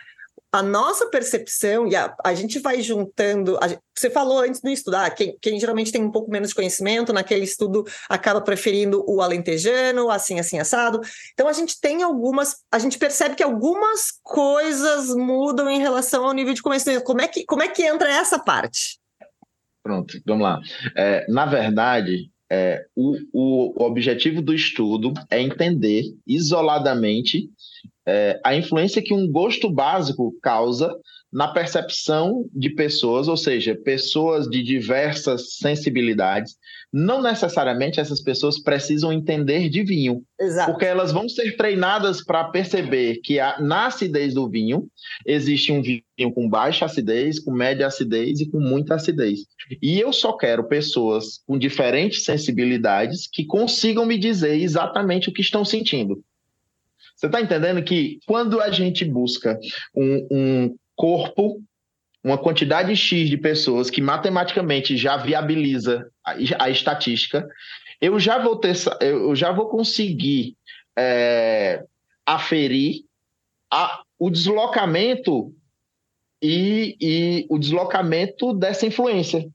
A nossa percepção, e a, a gente vai juntando. A, você falou antes do estudo, ah, quem, quem, geralmente tem um pouco menos de conhecimento, naquele estudo acaba preferindo o alentejano, assim, assim, assado. Então a gente tem algumas. A gente percebe que algumas coisas mudam em relação ao nível de conhecimento. Como é que, como é que entra essa parte? Pronto, vamos lá. É, na verdade, é, o, o, objetivo do estudo é entender isoladamente é, a influência que um gosto básico causa na percepção de pessoas, ou seja, pessoas de diversas sensibilidades. Não necessariamente essas pessoas precisam entender de vinho, Exato. porque elas vão ser treinadas para perceber que a, na acidez do vinho existe um vinho com baixa acidez, com média acidez e com muita acidez. E eu só quero pessoas com diferentes sensibilidades que consigam me dizer exatamente o que estão sentindo. Você está entendendo que quando a gente busca um, um corpo, uma quantidade X de pessoas que matematicamente já viabiliza a, a estatística, eu já vou ter, eu já vou conseguir é, aferir a, o deslocamento e, e o deslocamento dessa influência.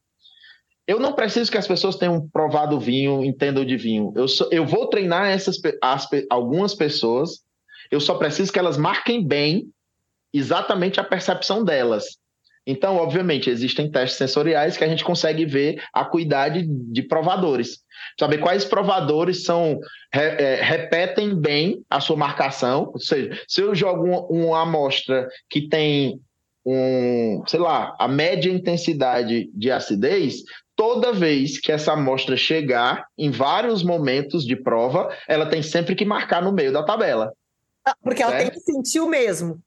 Eu não preciso que as pessoas tenham provado vinho, entendam de vinho. Eu, só, eu vou treinar essas as, algumas pessoas. Eu só preciso que elas marquem bem exatamente a percepção delas. Então, obviamente, existem testes sensoriais que a gente consegue ver a acuidade de provadores. Saber quais provadores são é, repetem bem a sua marcação. Ou seja, se eu jogo uma, uma amostra que tem um, sei lá, a média intensidade de acidez, toda vez que essa amostra chegar em vários momentos de prova, ela tem sempre que marcar no meio da tabela. Porque certo? ela tem que sentir o mesmo.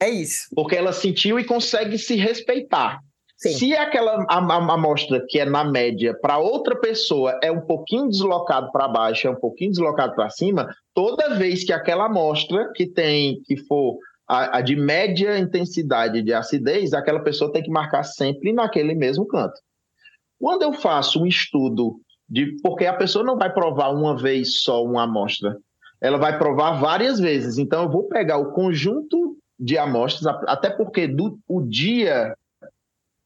É isso. Porque ela sentiu e consegue se respeitar. Sim. Se aquela amostra que é na média para outra pessoa é um pouquinho deslocado para baixo, é um pouquinho deslocado para cima, toda vez que aquela amostra que tem que for a, a, de média intensidade de acidez, aquela pessoa tem que marcar sempre naquele mesmo canto. Quando eu faço um estudo de porque a pessoa não vai provar uma vez só uma amostra, ela vai provar várias vezes. Então eu vou pegar o conjunto de amostras, até porque do, o dia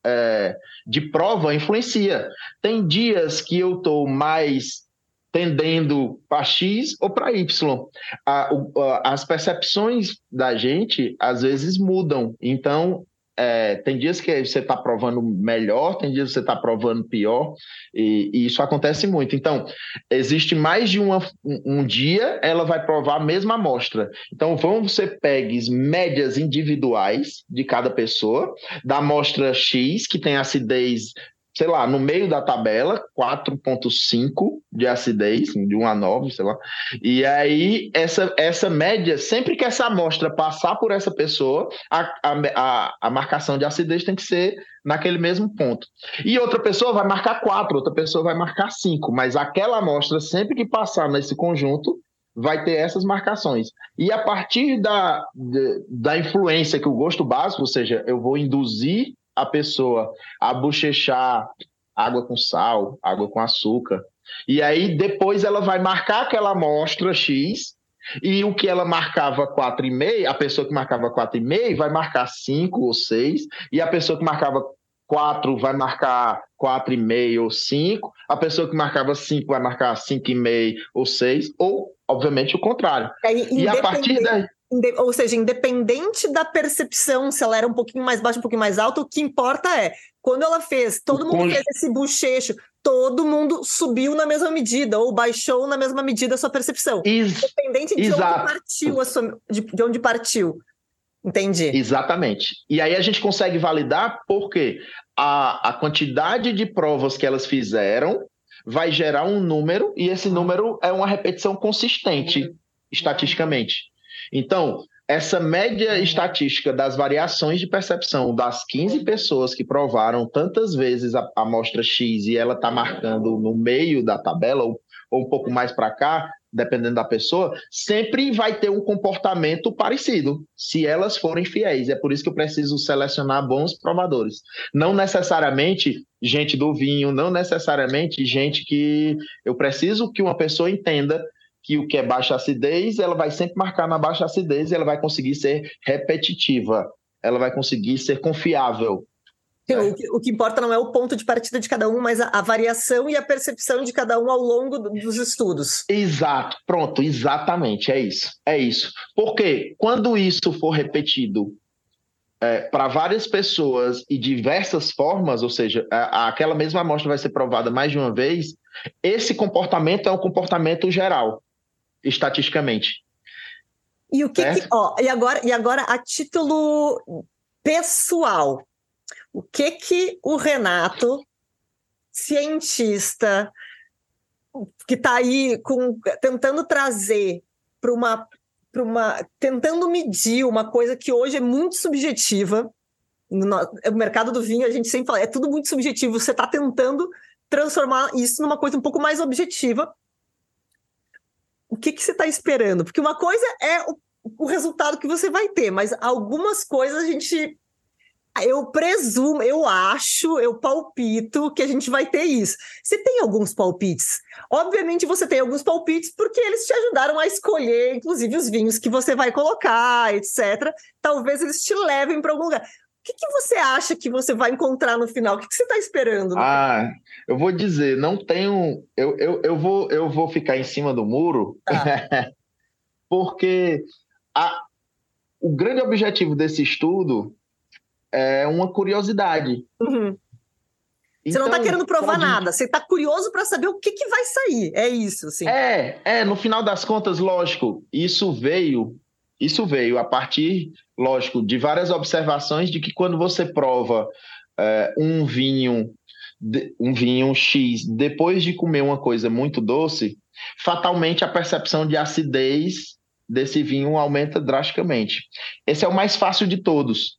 é, de prova influencia. Tem dias que eu estou mais tendendo para X ou para Y. A, o, a, as percepções da gente às vezes mudam. Então, é, tem dias que você está provando melhor, tem dias que você está provando pior, e, e, isso acontece muito. Então, existe mais de uma, um, um dia, ela vai provar a mesma amostra. Então, vamos você pegue médias individuais de cada pessoa, da amostra X, que tem acidez sei lá, no meio da tabela, 4,5 de acidez, de 1 a 9, sei lá. E aí, essa, essa média, sempre que essa amostra passar por essa pessoa, a, a, a marcação de acidez tem que ser naquele mesmo ponto. E outra pessoa vai marcar 4, outra pessoa vai marcar 5, mas aquela amostra, sempre que passar nesse conjunto, vai ter essas marcações. E a partir da, da influência que o gosto básico, ou seja, eu vou induzir a pessoa a bochechar água com sal, água com açúcar. E aí depois ela vai marcar aquela amostra X e o que ela marcava 4,5, a pessoa que marcava 4,5 vai marcar 5 ou 6 e a pessoa que marcava 4 vai marcar 4,5 ou 5, a pessoa que marcava 5 vai marcar 5,5 ou 6, ou, obviamente, o contrário. É, e a partir daí ou seja, independente da percepção, se ela era um pouquinho mais baixa, um pouquinho mais alta, o que importa é, quando ela fez, todo mundo fez esse bochecho, todo mundo subiu na mesma medida, ou baixou na mesma medida a sua percepção. Is... Independente de Exato. onde partiu sua, de, de onde partiu. Entendi. Exatamente. E aí a gente consegue validar porque a, a quantidade de provas que elas fizeram vai gerar um número, e esse número é uma repetição consistente, estatisticamente. Então, essa média estatística das variações de percepção das 15 pessoas que provaram tantas vezes a amostra X e ela está marcando no meio da tabela, ou, ou um pouco mais para cá, dependendo da pessoa, sempre vai ter um comportamento parecido, se elas forem fiéis. É por isso que eu preciso selecionar bons provadores. Não necessariamente gente do vinho, não necessariamente gente que eu preciso que uma pessoa entenda que o que é baixa acidez, ela vai sempre marcar na baixa acidez e ela vai conseguir ser repetitiva, ela vai conseguir ser confiável. Sim, o, que, o, que, importa não é o ponto de partida de cada um, mas a, a variação e a percepção de cada um ao longo do, dos estudos. Exato, pronto, exatamente, é isso. É isso. Porque quando isso for repetido é, para várias pessoas e diversas formas, ou seja, a, aquela mesma amostra vai ser provada mais de uma vez, esse comportamento é um comportamento geral estatisticamente. E o que, que, ó, e agora e agora a título pessoal, o que que o Renato, cientista, que está aí com, tentando trazer para uma para uma tentando medir uma coisa que hoje é muito subjetiva. No, o mercado do vinho, a gente sempre fala, é tudo muito subjetivo. Você está tentando transformar isso numa coisa um pouco mais objetiva o que, que você está esperando? Porque uma coisa é o, o resultado que você vai ter, mas algumas coisas a gente eu presumo, eu acho, eu palpito que a gente vai ter isso. Você tem alguns palpites? Obviamente você tem alguns palpites porque eles te ajudaram a escolher, inclusive, os vinhos que você vai colocar, etc. Talvez eles te levem para algum lugar que, que você acha que você vai encontrar no final? O que, que você está esperando? Ah, eu vou dizer, não tenho. Eu, eu, eu, vou, eu vou ficar em cima do muro, tá. porque a, o grande objetivo desse estudo é uma curiosidade. Uhum. Você não está então, querendo provar pode... nada, você está curioso para saber o que, que vai sair. É isso, sim. É, é, no final das contas, lógico, isso veio isso veio a partir, lógico, de várias observações de que quando você prova é, um vinho, um vinho X, depois de comer uma coisa muito doce, fatalmente a percepção de acidez desse vinho aumenta drasticamente. Esse é o mais fácil de todos.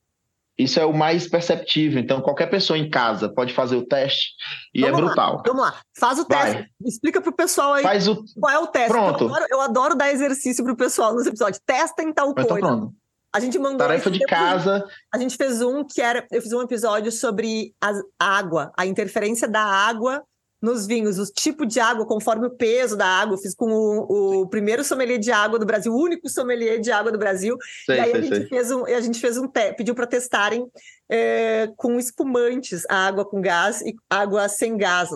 Isso é o mais perceptível. Então, qualquer pessoa em casa pode fazer o teste e é vamos é brutal. Lá, vamos lá, faz o teste. Vai. Explica para o pessoal aí faz o... qual é o teste. Pronto. Eu adoro, eu adoro dar exercício para o pessoal nos episódios. Testem tal então, coisa. Pronto. A gente mandou. Tarefa de casa. A gente fez um que era. Eu fiz um episódio sobre a água, a interferência da água nos vinhos, o tipo de água, conforme o peso da água. Eu fiz com o, o primeiro sommelier de água do Brasil, o único sommelier de água do Brasil. Sei, e aí sei, a, gente fez um, a gente fez um pediu para testarem é, com espumantes, a água com gás e água sem gás.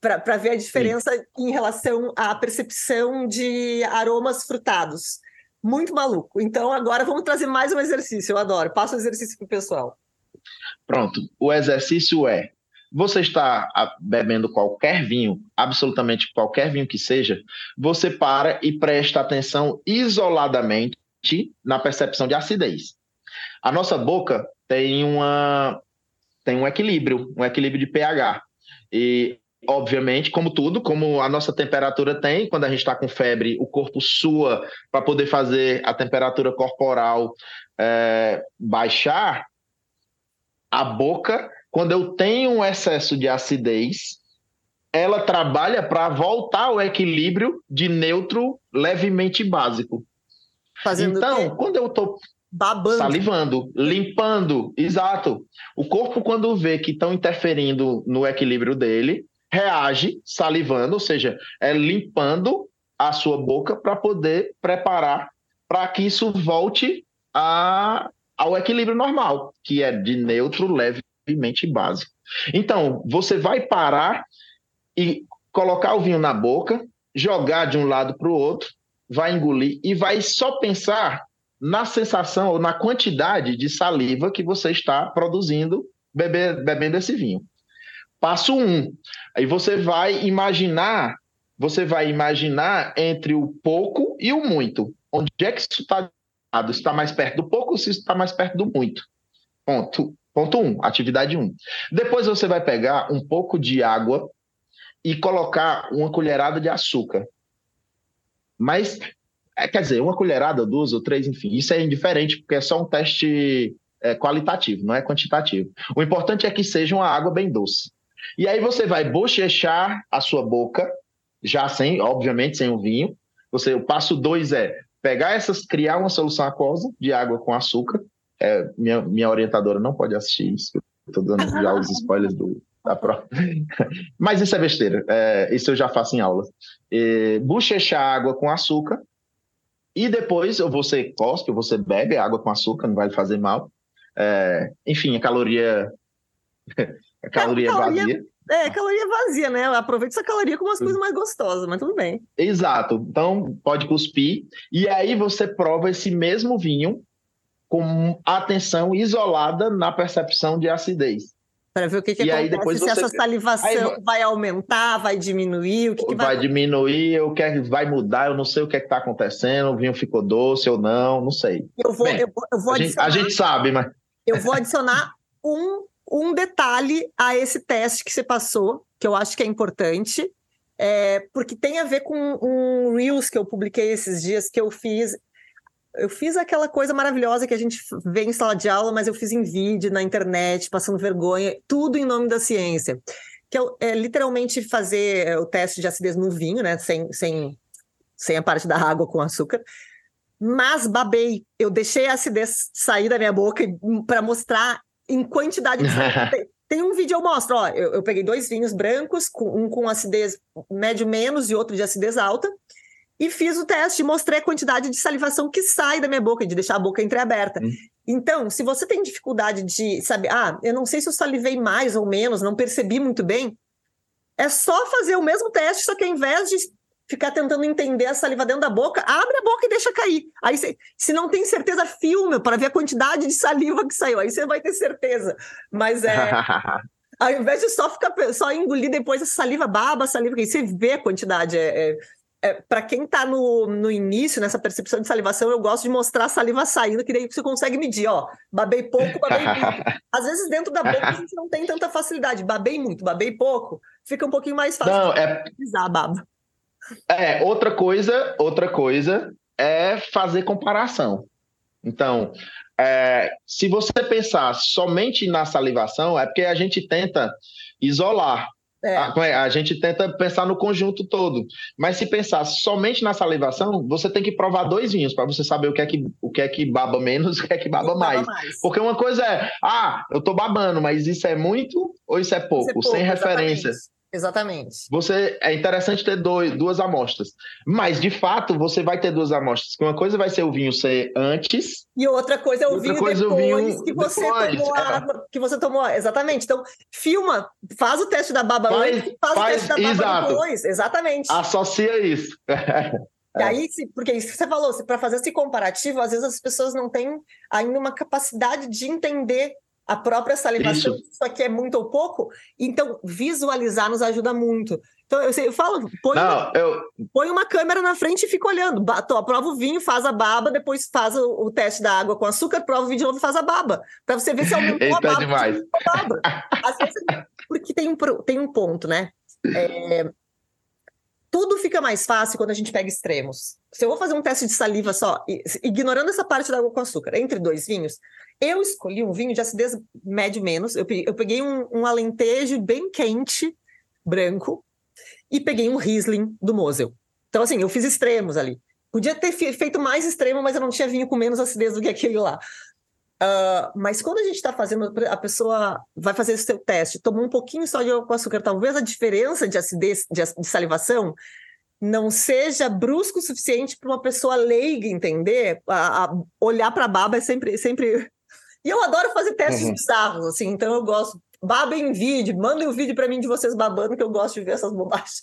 Para ver a diferença Sim. em relação à percepção de aromas frutados. Muito maluco. Então, agora vamos trazer mais um exercício. Eu adoro. Passa o exercício para o pessoal. Pronto. O exercício é: você está bebendo qualquer vinho, absolutamente qualquer vinho que seja, você para e presta atenção isoladamente na percepção de acidez. A nossa boca tem uma tem um equilíbrio, um equilíbrio de pH. E obviamente, como tudo, como a nossa temperatura tem, quando a gente está com febre, o corpo sua para poder fazer a temperatura corporal é, baixar, a boca, quando eu tenho um excesso de acidez, ela trabalha para voltar ao equilíbrio de neutro levemente básico. Fazendo então, quando eu estou babando, salivando, limpando, exato. O corpo quando vê que estão interferindo no equilíbrio dele, reage salivando, ou seja, é limpando a sua boca para poder preparar para que isso volte a, ao equilíbrio normal, que é de neutro levemente básico. Então, você vai parar e colocar o vinho na boca, jogar de um lado para o outro, vai engolir e vai só pensar na sensação ou na quantidade de saliva que você está produzindo bebendo esse vinho. Passo um. Aí você vai imaginar, você vai imaginar entre o pouco e o muito. Onde é que isso está? Está mais perto do pouco ou se está mais perto do muito? Ponto. Ponto um, atividade um. Depois você vai pegar um pouco de água e colocar uma colherada de açúcar. Mas, é, quer dizer, uma colherada, duas ou três, enfim, isso é indiferente, porque é só um teste é, qualitativo, não é quantitativo. O importante é que seja uma água bem doce. E aí você vai bochechar a sua boca, já sem, obviamente, sem o vinho. Você, o passo dois é pegar essas, criar uma solução aquosa de água com açúcar. É, minha, minha orientadora não pode assistir isso. Estou dando já os spoilers do, da prova. Mas isso é besteira. É, isso eu já faço em aulas. É, bochechar água com açúcar. E depois você cospe, você bebe água com açúcar, não vai fazer mal. É, enfim, a caloria a caloria, caloria vazia. É, caloria vazia, né? Aproveita essa caloria com umas coisas mais gostosas, mas tudo bem. Exato. Então, pode cuspir. E aí você prova esse mesmo vinho com atenção isolada na percepção de acidez. Para ver o que, que e acontece, aí depois se você... essa salivação aí... vai aumentar, vai diminuir, o que, que vai... vai diminuir, o que é vai mudar, eu não sei o que é está acontecendo, o vinho ficou doce ou não, não sei. Eu vou, Bem, eu vou, eu vou a, gente, a gente sabe, mas... Eu vou adicionar um um detalhe a esse teste que você passou, que eu acho que é importante, é, porque tem a ver com um Reels que eu publiquei esses dias, que eu fiz. Eu fiz aquela coisa maravilhosa que a gente vê em sala de aula, mas eu fiz em vídeo, na internet, passando vergonha, tudo em nome da ciência. Que é, é literalmente fazer o teste de acidez no vinho, né? Sem, sem, sem a parte da água com açúcar mas babei. Eu deixei a acidez sair da minha boca para mostrar em quantidade de tem, tem, um vídeo eu mostro, ó, eu, eu, peguei dois vinhos brancos, um com acidez médio menos e outro de acidez alta, e fiz o teste, mostrei a quantidade de salivação que sai da minha boca, de deixar a boca entreaberta. Hum. Então, se você tem dificuldade de saber, ah, eu não sei se eu salivei mais ou menos, não percebi muito bem, é só fazer o mesmo teste, só que ao invés de ficar tentando entender a saliva dentro da boca, abre a boca e deixa cair. Aí, cê, se não tem certeza, filma para ver a quantidade de saliva que saiu. Aí você vai ter certeza. Mas é. ao invés de só ficar só engolir depois a saliva, baba a saliva, aí você vê a quantidade. É, é, é para quem está no, no início, nessa percepção de salivação, eu gosto de mostrar a saliva saindo, que daí você consegue medir, ó. Babei pouco, babei muito. Às vezes, dentro da boca, a gente não tem tanta facilidade. Babei muito, babei pouco, fica um pouquinho mais fácil não, é... a baba. É, outra coisa, outra coisa é fazer comparação. Então, é, se você pensar somente na salivação, é porque a gente tenta isolar. É. A, é, a, gente tenta pensar no conjunto todo. Mas se pensar somente na salivação, você tem que provar dois vinhos para você saber o que é que, o que é que baba menos e o que é que baba, mais. mais. Porque uma coisa é, ah, eu tô babando, mas isso é muito ou isso é pouco? Isso é pouco Sem referência. Exatamente. Você é interessante ter dois, duas amostras, mas de fato você vai ter duas amostras. Uma coisa vai ser o vinho ser antes e outra coisa é o vinho depois o vinho que você depois, tomou a é. que você tomou. Exatamente. Então filma, faz o teste da baba faz, antes, faz, faz, o teste da baba exato. depois. Exatamente. Associa isso. E aí, porque isso que você falou, para fazer esse comparativo, às vezes as pessoas não têm ainda uma capacidade de entender a própria salivação, isso. isso aqui é muito ou pouco. Então, visualizar nos ajuda muito. Então, eu, eu falo, põe, Não, uma, eu... põe uma câmera na frente e fica olhando. Prova o vinho, faz a baba, depois faz o, o teste da água com açúcar, prova o vinho de novo e faz a baba. Para você ver se aumentou Eita, a baba. demais. A baba. Vezes, porque tem um, tem um ponto, né? É, tudo fica mais fácil quando a gente pega extremos. Se eu vou fazer um teste de saliva só, ignorando essa parte da água com açúcar, entre dois vinhos, eu escolhi um vinho de acidez médio menos. Eu peguei, um, um alentejo bem quente, branco, e peguei um Riesling do Mosel. Então, assim, eu fiz extremos ali. Podia ter feito mais extremo, mas eu não tinha vinho com menos acidez do que aquele lá. Uh, mas quando a gente está fazendo, a pessoa vai fazer o seu teste, tomou um pouquinho só de com açúcar, talvez a diferença de acidez, de, de salivação, não seja brusco o suficiente para uma pessoa leiga entender. A, a olhar para a baba é sempre, sempre. E eu adoro fazer testes uhum. bizarros, assim, então eu gosto. Baba em vídeo, mandem um vídeo para mim de vocês babando, que eu gosto de ver essas bobagens.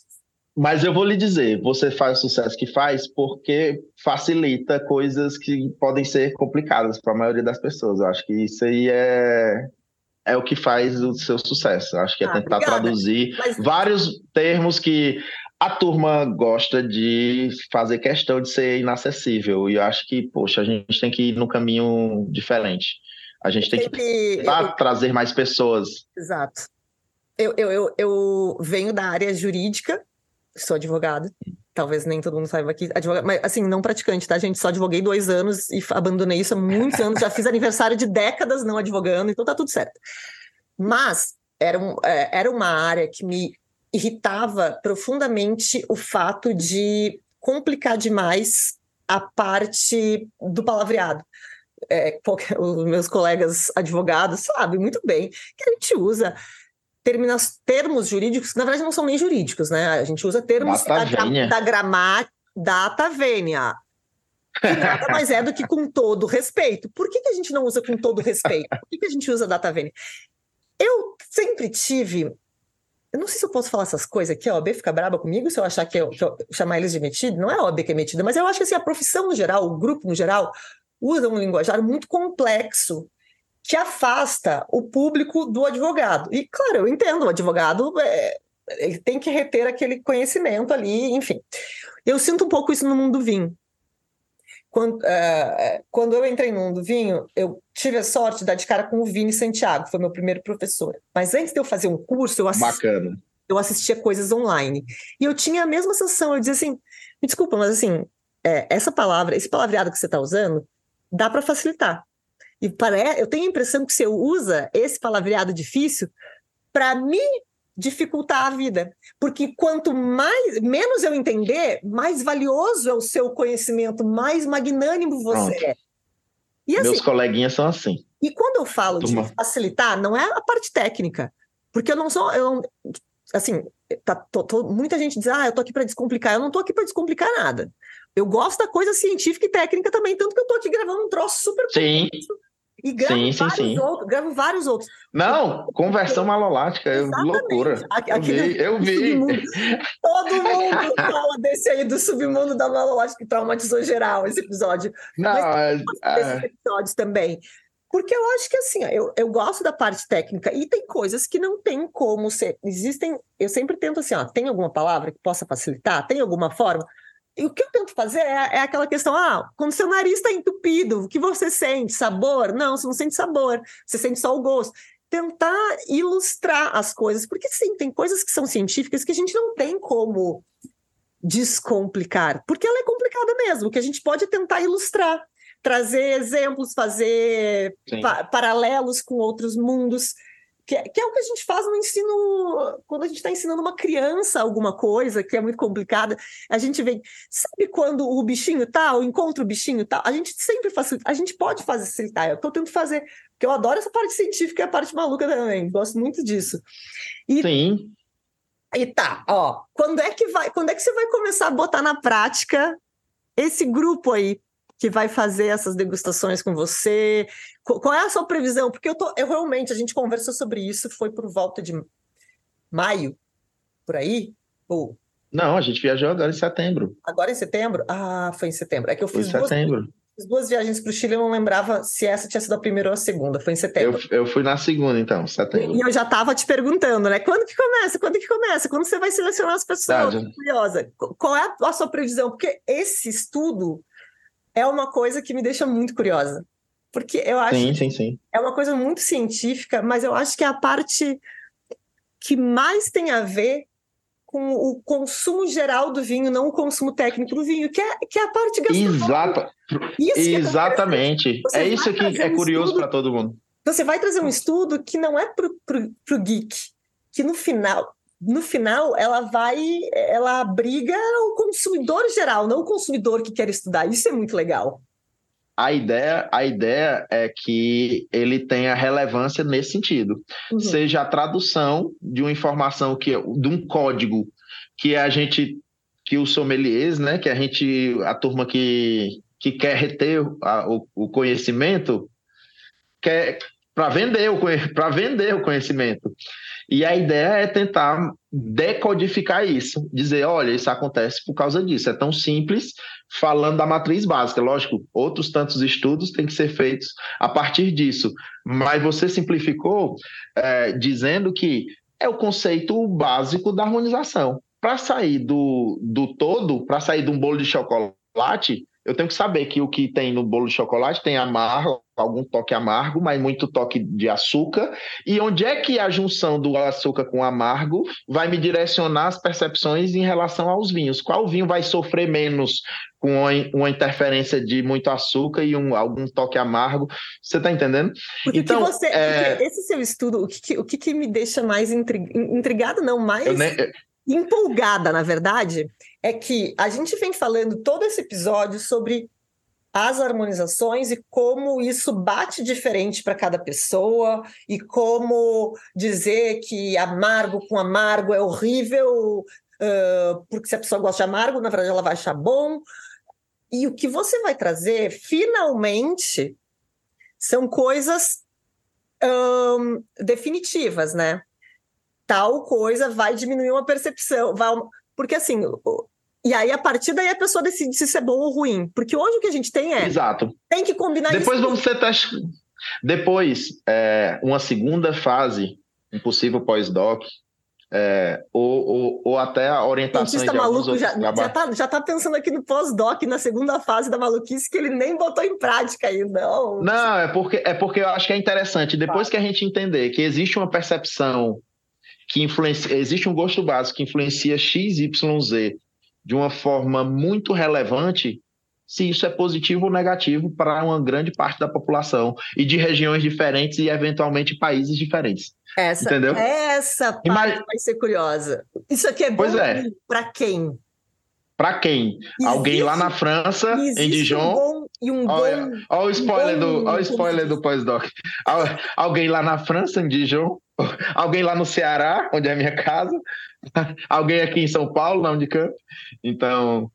Mas eu vou lhe dizer, você faz o sucesso que faz porque facilita coisas que podem ser complicadas para a maioria das pessoas. Eu acho que isso aí é, é o que faz o seu sucesso. Eu acho que é ah, tentar obrigada. traduzir Mas... vários termos que a turma gosta de fazer questão de ser inacessível. E eu acho que, poxa, a gente tem que ir num caminho diferente. A gente tem, tem que, que eu... trazer mais pessoas. Exato. Eu, eu, eu, eu venho da área jurídica sou advogada. Talvez nem todo mundo saiba aqui. Advogado, mas assim, não praticante, tá, gente? Só advoguei dois anos e abandonei isso há muitos anos. Já fiz aniversário de décadas não advogando, então tá tudo certo. Mas era, um, é, era uma área que me irritava profundamente o fato de complicar demais a parte do palavreado. É, os meus colegas advogados sabem muito bem que a gente usa termos jurídicos, que na verdade não são nem jurídicos, né? A gente usa termos da, da gramática, data vênia, que nada mais é do que com todo respeito. Por que, que a gente não usa com todo respeito? Por que, que a gente usa data vênia? Eu sempre tive. Eu não sei se eu posso falar essas coisas aqui, a OAB fica braba comigo se eu achar que eu, que eu chamar eles de metido. Não é a OAB que é metida, mas eu acho que assim, a profissão no geral, o grupo no geral, usa um linguajar muito complexo que afasta o público do advogado. E, claro, eu entendo, o advogado é, ele tem que reter aquele conhecimento ali, enfim. Eu sinto um pouco isso no mundo do vinho. Quando, uh, quando eu entrei no mundo vinho, eu tive a sorte de dar de cara com o Vini Santiago, foi meu primeiro professor. Mas antes de eu fazer um curso, eu, Bacana. eu assistia coisas online. E eu tinha a mesma sensação, eu dizia assim, me desculpa, mas assim, é, essa palavra, esse palavreado que você está usando, dá para facilitar. E para, eu tenho a impressão que você usa esse palavreado difícil para me dificultar a vida. Porque quanto mais menos eu entender, mais valioso é o seu conhecimento, mais magnânimo você Pronto. é. E, assim, Meus coleguinhas são assim. E quando eu falo Turma. de facilitar, não é a parte técnica. Porque eu não sou. Eu assim, tá, tô, tô, muita gente diz, ah, eu tô aqui para descomplicar. Eu não tô aqui para descomplicar nada. Eu gosto da coisa científica e técnica também, tanto que eu tô aqui gravando um troço super Sim. E gravo sim, vários sim. outros, gravo vários outros. Não, conversão malolática, é loucura. Eu vi, eu vi. Todo mundo fala desse aí do submundo da malolática que traumatizou geral esse episódio. Não, Mas, é, é... episódios também. Porque eu acho que assim, eu, eu gosto da parte técnica e tem coisas que não tem como ser. Existem, eu sempre tento assim, ó, tem alguma palavra que possa facilitar? Tem alguma forma? E o que eu tento fazer é, é aquela questão: ah, quando seu nariz está entupido, o que você sente? Sabor? Não, você não sente sabor, você sente só o gosto. Tentar ilustrar as coisas, porque sim, tem coisas que são científicas que a gente não tem como descomplicar, porque ela é complicada mesmo, que a gente pode tentar ilustrar, trazer exemplos, fazer pa paralelos com outros mundos. Que, que, é o que a gente faz no ensino, quando a gente está ensinando uma criança alguma coisa que é muito complicada, a gente vem, sabe quando o bichinho tal, encontra o bichinho tal, a gente sempre facilita, a gente pode facilitar, é o que eu tento fazer, porque eu adoro essa parte científica e a parte maluca também, gosto muito disso. E, Sim. E tá, ó, quando é que vai, quando é que você vai começar a botar na prática esse grupo aí que vai fazer essas degustações com você? Qual é a sua previsão? Porque eu, tô, eu realmente, a gente conversou sobre isso, foi por volta de maio, por aí? Ou... Não, a gente viajou agora em setembro. Agora em setembro? Ah, foi em setembro. É que eu fiz foi em setembro. As duas viagens para o Chile, eu não lembrava se essa tinha sido a primeira ou a segunda, foi em setembro. Eu, eu fui na segunda, então, setembro. E eu já estava te perguntando, né? Quando que começa? Quando que começa? Quando você vai selecionar as pessoas? Tá, curiosa. Qual é a sua previsão? Porque esse estudo é uma coisa que me deixa muito curiosa. Porque eu acho sim, sim, sim. é uma coisa muito científica, mas eu acho que é a parte que mais tem a ver com o consumo geral do vinho, não o consumo técnico do vinho, que é, que é a parte gastronômica. Exata, isso Exatamente. É isso que é um curioso para todo mundo. Você vai trazer um estudo que não é para o geek, que no final, no final ela vai, ela abriga o consumidor geral, não o consumidor que quer estudar. Isso é muito legal. A ideia, a ideia é que ele tenha relevância nesse sentido. Uhum. Seja a tradução de uma informação que de um código que a gente que os sommeliers, né, que a gente a turma que, que quer reter a, o, o conhecimento quer para vender o para vender o conhecimento. E a ideia é tentar decodificar isso, dizer, olha, isso acontece por causa disso. É tão simples falando da matriz básica. Lógico, outros tantos estudos têm que ser feitos a partir disso. Mas você simplificou é, dizendo que é o conceito básico da harmonização. Para sair do, do todo, para sair de um bolo de chocolate, eu tenho que saber que o que tem no bolo de chocolate tem amargo, algum toque amargo, mas muito toque de açúcar. E onde é que a junção do açúcar com amargo vai me direcionar as percepções em relação aos vinhos? Qual vinho vai sofrer menos com uma interferência de muito açúcar e um, algum toque amargo? Você está entendendo? Porque então, você, é... esse seu estudo, o que, o que, me deixa mais intrigado, não mais nem... empolgada, na verdade, é que a gente vem falando todo esse episódio sobre as harmonizações e como isso bate diferente para cada pessoa e como dizer que amargo com amargo é horrível, uh, porque se a pessoa gosta de amargo, na verdade ela vai achar bom. E o que você vai trazer, finalmente, são coisas um, definitivas, né? Tal coisa vai diminuir uma percepção, vai, porque assim, e aí, a partir daí, a pessoa decide se isso é bom ou ruim. Porque hoje o que a gente tem é. Exato. Tem que combinar Depois isso. vamos ser teste. Depois, é, uma segunda fase, um possível pós-doc, é, ou, ou, ou, até a orientação de maluco já, já, tá, já tá pensando aqui no pós-doc, na segunda fase da maluquice, que ele nem botou em prática ainda. Não, não é, porque, é porque eu acho que é interessante. Depois que a gente entender que existe uma percepção que influencia, existe um gosto básico que influencia X, Y, Z de uma forma muito relevante se isso é positivo ou negativo para uma grande parte da população e de regiões diferentes e eventualmente países diferentes. Essa, Entendeu? essa parte vai ser curiosa. Isso aqui é bom é. para quem? Para quem? Existe, Alguém lá na França, em Dijon. Um bom, e um olha, bom, olha o spoiler, um do, olha o spoiler do pós-doc. Alguém lá na França, em Dijon. Alguém lá no Ceará, onde é a minha casa. alguém aqui em São Paulo, na Unicamp. Então,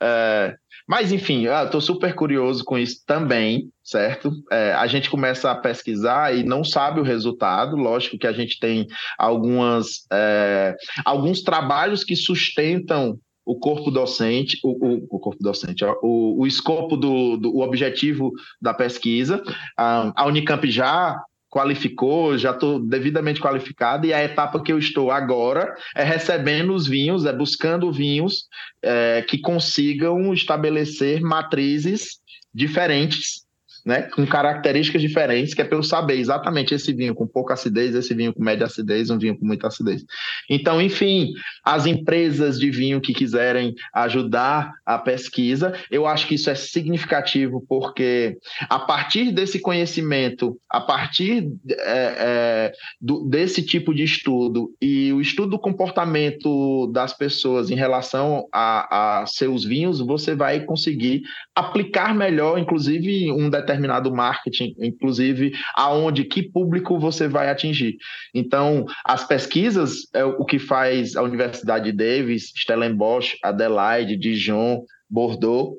é, mas enfim, eu estou super curioso com isso também, certo? É, a gente começa a pesquisar e não sabe o resultado. Lógico que a gente tem algumas, é, alguns trabalhos que sustentam o corpo docente, o, o, o corpo docente, o, o escopo do, do o objetivo da pesquisa. A, a Unicamp já qualificou, já estou devidamente qualificado, e a etapa que eu estou agora é recebendo os vinhos, é buscando vinhos é, que consigam estabelecer matrizes diferentes né, com características diferentes, que é para eu saber exatamente esse vinho com pouca acidez, esse vinho com média acidez, um vinho com muita acidez. Então, enfim, as empresas de vinho que quiserem ajudar a pesquisa, eu acho que isso é significativo, porque a partir desse conhecimento, a partir é, é, do, desse tipo de estudo e o estudo do comportamento das pessoas em relação a, a seus vinhos, você vai conseguir aplicar melhor, inclusive, um determinado determinado marketing, inclusive aonde, que público você vai atingir. Então, as pesquisas é o que faz a Universidade de Davis, Stellenbosch, Adelaide, Dijon, Bordeaux,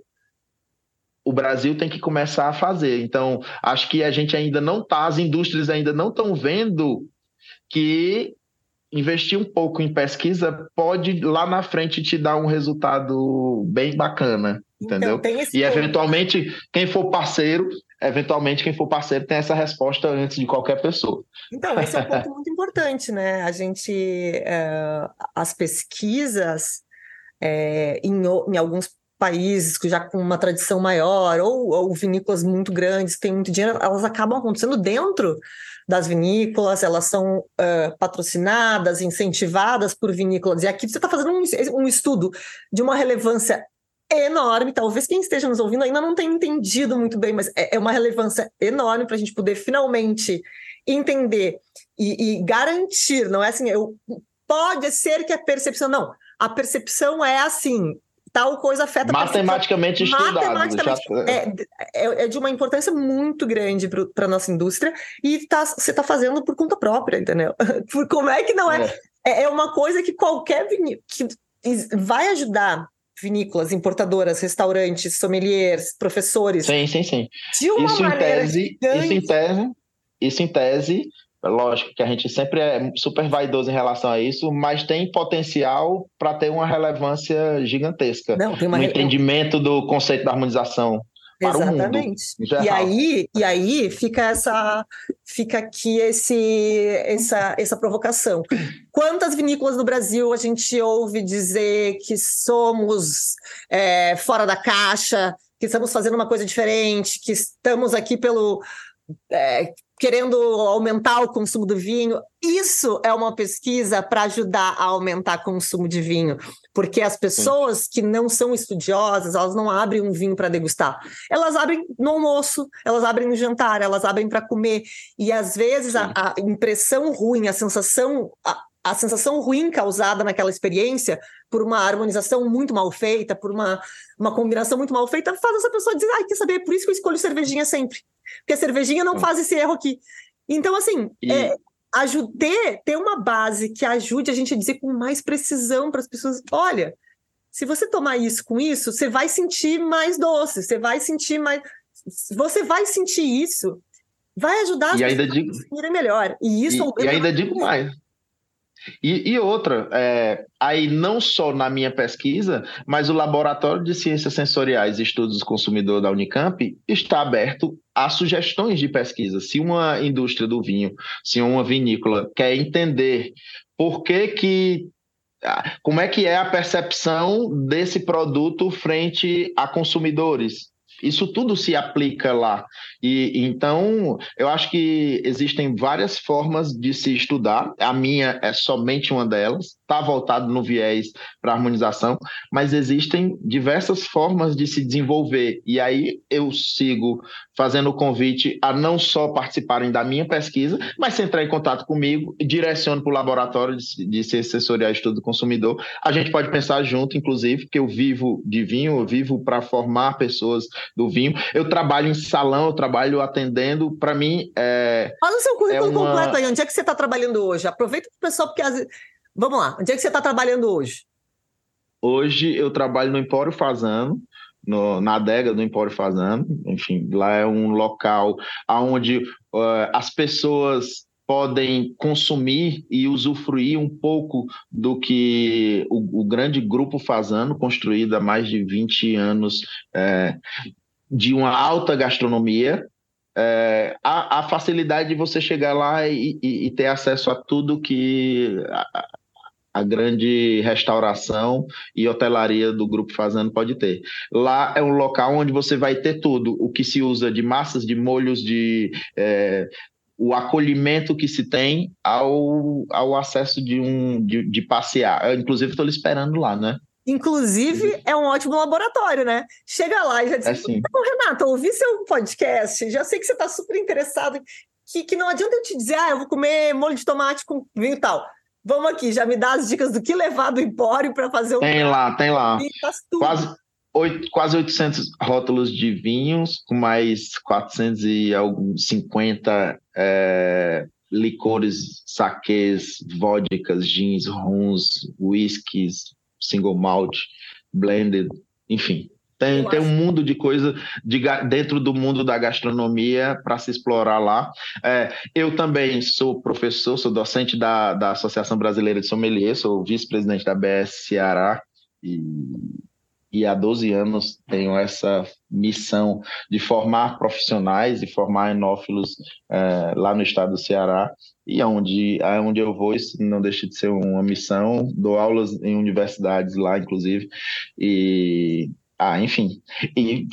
o Brasil tem que começar a fazer. Então, acho que a gente ainda não está, as indústrias ainda não estão vendo que investir um pouco em pesquisa pode lá na frente te dar um resultado bem bacana, então, entendeu? Então, e eventualmente quem for parceiro, eventualmente quem for parceiro tem essa resposta antes de qualquer pessoa. Então esse é um ponto muito importante, né? A gente é, as pesquisas é, em, em alguns países já com uma tradição maior ou, ou vinícolas muito grandes que têm muito dinheiro, elas acabam acontecendo dentro das vinícolas, elas são uh, patrocinadas, incentivadas por vinícolas. E aqui você está fazendo um, um estudo de uma relevância enorme. Talvez quem esteja nos ouvindo ainda não tenha entendido muito bem, mas é, é uma relevância enorme para a gente poder finalmente entender e, e, garantir. Não é assim, eu, pode ser que a percepção. Não, a percepção é assim tal coisa afeta matematicamente estudado. Matematicamente, já... é, é, é, de uma importância muito grande para a nossa indústria e tá, você está fazendo por conta própria, entendeu? por como é que não é? É, é, é uma coisa que qualquer vinícola que vai ajudar vinícolas, importadoras, restaurantes, sommeliers, professores. Sim, sim, sim. De uma isso maneira em tese, isso em tese, isso em tese Lógico que a gente sempre é super vaidoso em relação a isso, mas tem potencial para ter uma relevância gigantesca Não, tem uma... no entendimento do conceito da harmonização. Exatamente. e aí, e aí fica essa fica aqui esse essa essa provocação. Quantas vinícolas no Brasil a gente ouve dizer que somos é, fora da caixa, que estamos fazendo uma coisa diferente, que estamos aqui pelo é, querendo aumentar o consumo do vinho. Isso é uma pesquisa para ajudar a aumentar o consumo de vinho, porque as pessoas Sim. que não são estudiosas, elas não abrem um vinho para degustar. Elas abrem no almoço, elas abrem no jantar, elas abrem para comer. E às vezes a, a, impressão ruim, a sensação, a, a sensação ruim causada naquela experiência por uma harmonização muito mal feita, por uma, uma combinação muito mal feita, faz essa pessoa dizer, ai, quer saber, por isso que eu escolho cervejinha sempre. Porque a cervejinha não faz esse erro aqui. Então, assim, e... é, ter, ter uma base que ajude a gente a dizer com mais precisão para as pessoas, olha, se você tomar isso com isso, você vai sentir mais doce, você vai sentir mais... Você vai sentir isso, vai ajudar as e pessoas digo... a sentirem melhor. E isso... E, e ainda digo mais, e, e, outra, é, aí não só na minha pesquisa, mas o Laboratório de Ciências Sensoriais e Estudos do Consumidor da Unicamp está aberto a sugestões de pesquisa. Se uma indústria do vinho, se uma vinícola quer entender por que que como é que é a percepção desse produto frente a consumidores? Isso tudo se aplica lá. E então, eu acho que existem várias formas de se estudar. A minha é somente uma delas, está voltado no viés para harmonização, mas existem diversas formas de se desenvolver. E aí eu sigo fazendo o convite a não só participarem da minha pesquisa, mas se entrar em contato comigo, direciono para o laboratório de, de ciências sensoriais estudo do consumidor. A gente pode pensar junto, inclusive, porque eu vivo de vinho, eu vivo para formar pessoas do vinho. Eu trabalho em salão, eu trabalho atendendo. Para mim, é. Fala o seu currículo é uma... completo aí. Onde é que você está trabalhando hoje? Aproveita o pessoal, porque. Vamos lá. Onde é que você está trabalhando hoje? Hoje eu trabalho no Empório Fazano. No, na adega do Empório Fazano, enfim, lá é um local onde uh, as pessoas podem consumir e usufruir um pouco do que o, o grande grupo Fazano, construído há mais de 20 anos, é, de uma alta gastronomia, é, a, a, facilidade de você chegar lá e, e, e ter acesso a tudo que a, a, grande restauração e hotelaria do Grupo Fazano pode ter. Lá é um local onde você vai ter tudo, o que se usa de massas, de molhos, de é, o acolhimento que se tem ao, ao acesso de um de, de passear. Eu, inclusive, estou lhe esperando lá, né? Inclusive, é um ótimo laboratório, né? Chega lá e já diz: é assim. Renato, ouvi seu podcast, já sei que você está super interessado, que, que não adianta eu te dizer, ah, eu vou comer molho de tomate com vinho e tal. Vamos aqui, já me dá as dicas do que levar do empório para fazer o. Tem lá, tem lá. Quase, oito, quase 800 rótulos de vinhos, com mais 450 é, licores, saquês, vodkas, gins, rums, whiskies, single malt, blended, enfim. Tem, tem um mundo de coisa de, dentro do mundo da gastronomia para se explorar lá. É, eu também sou professor, sou docente da, da Associação Brasileira de Sommelier, sou vice-presidente da BS Ceará e, e há 12 anos tenho essa missão de formar profissionais e formar enófilos é, lá no estado do Ceará e aonde, aonde eu vou isso não deixa de ser uma missão dou aulas em universidades lá inclusive e ah, enfim. E,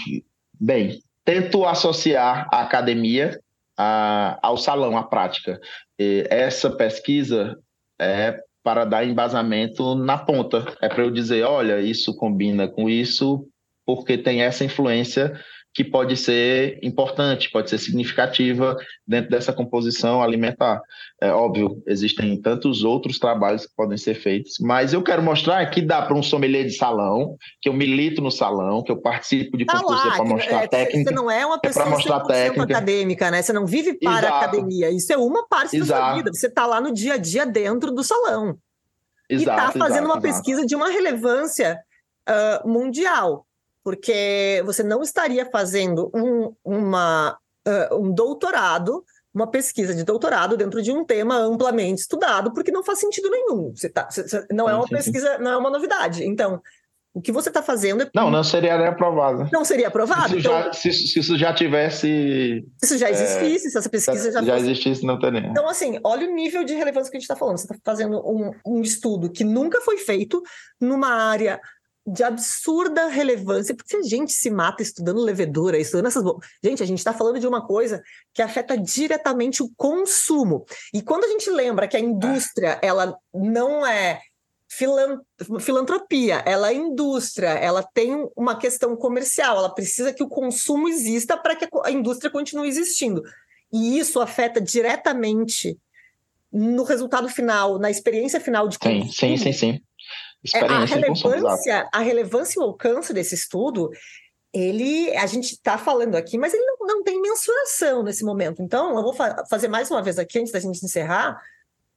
bem, tento associar a academia a, ao salão, à prática. E essa pesquisa é para dar embasamento na ponta. É para eu dizer, olha, isso combina com isso, porque tem essa influência que pode ser importante, pode ser significativa dentro dessa composição alimentar. É óbvio, existem tantos outros trabalhos que podem ser feitos, mas eu quero mostrar que dá para um sommelier de salão, que eu milito no salão, que eu participo de tá para mostrar é, técnica. Você não é uma é pessoa é mostrar técnica. acadêmica, né? Você não vive para Exato. a academia. Isso é uma parte Exato. da sua vida. Você está lá no dia a dia dentro do salão. Tá Exato, e está fazendo uma pesquisa de uma relevância uh, mundial porque você não estaria fazendo um, uma, uh, um doutorado, uma pesquisa de doutorado dentro de um tema amplamente estudado, porque não faz sentido nenhum. Você tá, você, não é uma pesquisa, não é uma novidade. Então, o que você está fazendo é. Não, não seria aprovado. Não seria aprovado? Se, então, já, se, se, isso já tivesse. Se isso já existisse, é, se essa pesquisa já. Já fosse... existisse, não teria. Então, assim, olha o nível de relevância que a gente está falando. Você está fazendo um, um estudo que nunca foi feito numa área de absurda relevância, porque se a gente se mata estudando levedura, estudando essas. Gente, a gente está falando de uma coisa que afeta diretamente o consumo. E quando a gente lembra que a indústria, ela não é filantropia, ela é indústria, ela tem uma questão comercial, ela precisa que o consumo exista para que a indústria continue existindo. E isso afeta diretamente no resultado final, na experiência final de consumo. Sim, sim, sim, sim. É, a relevância, a relevância e o alcance desse estudo, ele, a gente está falando aqui, mas ele não, não tem mensuração nesse momento. Então, eu vou fa fazer mais uma vez aqui, antes da gente encerrar.